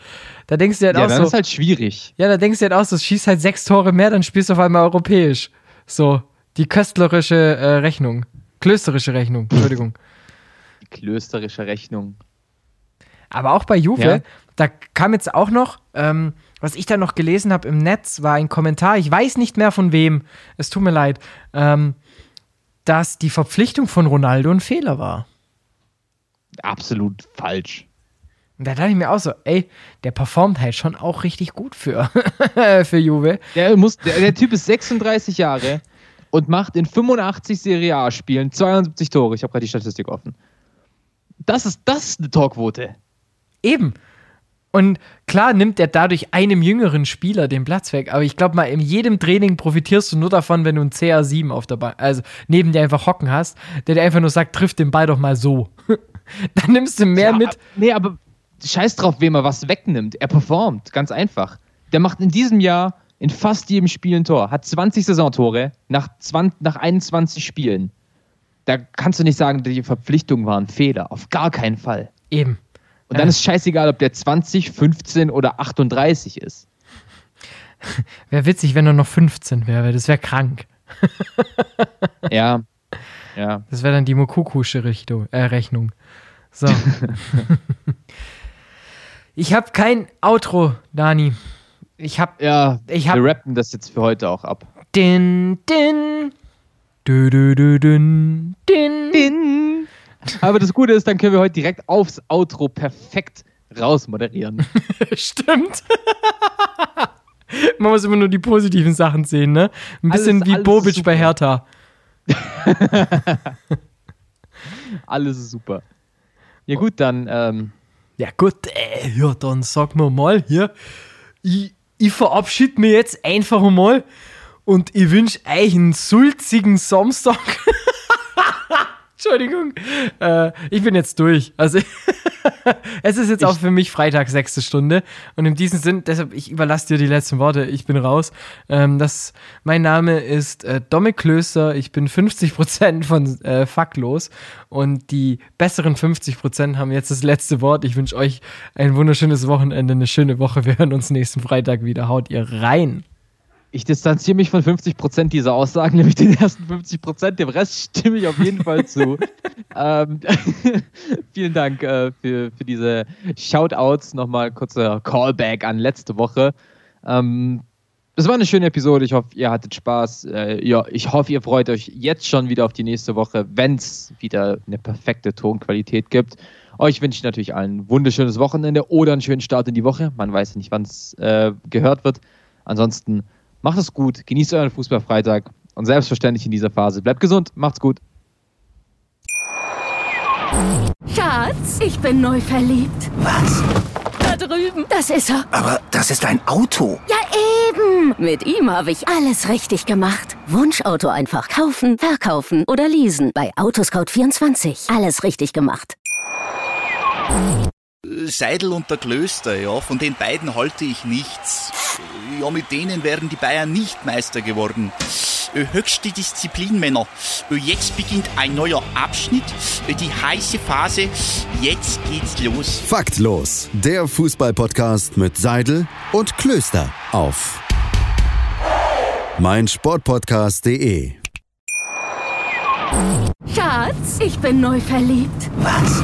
Da denkst du halt ja, auch so. ist halt schwierig. Ja, da denkst du halt auch so, schießt halt sechs Tore mehr, dann spielst du auf einmal europäisch. So, die köstlerische äh, Rechnung. Klösterische Rechnung, Entschuldigung. Die klösterische Rechnung. Aber auch bei Juve, Ja. da kam jetzt auch noch, ähm, was ich da noch gelesen habe im Netz, war ein Kommentar, ich weiß nicht mehr von wem, es tut mir leid, ähm, dass die Verpflichtung von Ronaldo ein Fehler war. Absolut falsch. Und da dachte ich mir auch so, ey, der performt halt schon auch richtig gut für, für Juve. Der, muss, der, der Typ ist 36 Jahre und macht in 85 Serie A-Spielen 72 Tore. Ich habe gerade die Statistik offen. Das ist, das ist eine Torquote. Eben. Und klar nimmt er dadurch einem jüngeren Spieler den Platz weg, aber ich glaube mal, in jedem Training profitierst du nur davon, wenn du einen CR7 auf der Bank, also neben dir einfach hocken hast, der dir einfach nur sagt, triff den Ball doch mal so. Dann nimmst du mehr Ja, mit. Nee, aber scheiß drauf, wem er was wegnimmt. Er performt, ganz einfach. Der macht in diesem Jahr in fast jedem Spiel ein Tor. Hat 20 Saisontore nach, 20, nach 21 Spielen. Da kannst du nicht sagen, die Verpflichtung war ein Fehler. Auf gar keinen Fall. Eben. Und dann Ja. ist scheißegal, ob der 20, 15 oder 38 ist. Wäre witzig, wenn er noch 15 wäre. Das wäre krank. Ja. Ja. Das wäre dann die Mokukusche Richtung, äh, Rechnung. So. ich habe kein Outro, Dani. Ich habe Ja, Ich hab- wir rappen das jetzt für heute auch ab. din din dü, dü, dü, dün, din. Aber das Gute ist, dann können wir heute direkt aufs Outro perfekt rausmoderieren. Stimmt. Man muss immer nur die positiven Sachen sehen, ne? Ein bisschen Alles- wie alles Bobic super. bei Hertha. Alles ist super. Ja gut, dann ähm, Ja gut, äh, ja, dann sag mir mal hier, ich, ich verabschiede mich jetzt einfach mal und ich wünsche euch einen sulzigen Samstag. Entschuldigung. Äh, ich bin jetzt durch. Also es ist jetzt auch für mich Freitag, sechste Stunde. Und in diesem Sinn, deshalb, ich überlasse dir die letzten Worte. Ich bin raus. Ähm, das, mein Name ist äh, Dominik Klöster. Ich bin 50% von äh, Facklos. Und die besseren 50% haben jetzt das letzte Wort. Ich wünsche euch ein wunderschönes Wochenende, eine schöne Woche. Wir hören uns nächsten Freitag wieder. Haut ihr rein. Ich distanziere mich von 50% dieser Aussagen, nämlich den ersten 50%. Dem Rest stimme ich auf jeden Fall zu. ähm, vielen Dank äh, für, für diese Shoutouts. Nochmal kurzer Callback an letzte Woche. Ähm, das war eine schöne Episode. Ich hoffe, ihr hattet Spaß. Äh, ja, ich hoffe, ihr freut euch jetzt schon wieder auf die nächste Woche, wenn es wieder eine perfekte Tonqualität gibt. Euch wünsche ich natürlich allen ein wunderschönes Wochenende oder einen schönen Start in die Woche. Man weiß nicht, wann es äh, gehört wird. Ansonsten macht es gut, genießt euren Fußballfreitag und selbstverständlich in dieser Phase. Bleibt gesund, macht's gut. Schatz, ich bin neu verliebt. Was? Da drüben. Das ist er. Aber das ist ein Auto. Ja, eben. Mit ihm habe ich alles richtig gemacht. Wunschauto einfach kaufen, verkaufen oder leasen. Bei Autoscout24. Alles richtig gemacht. Seidel und der Klöster, ja, von den beiden halte ich nichts. Ja, mit denen wären die Bayern nicht Meister geworden. Höchste Disziplin, Männer. Jetzt beginnt ein neuer Abschnitt, die heiße Phase. Jetzt geht's los. Faktlos, der Fußballpodcast mit Seidel und Klöster auf meinsportpodcast.de. Schatz, ich bin neu verliebt. Was?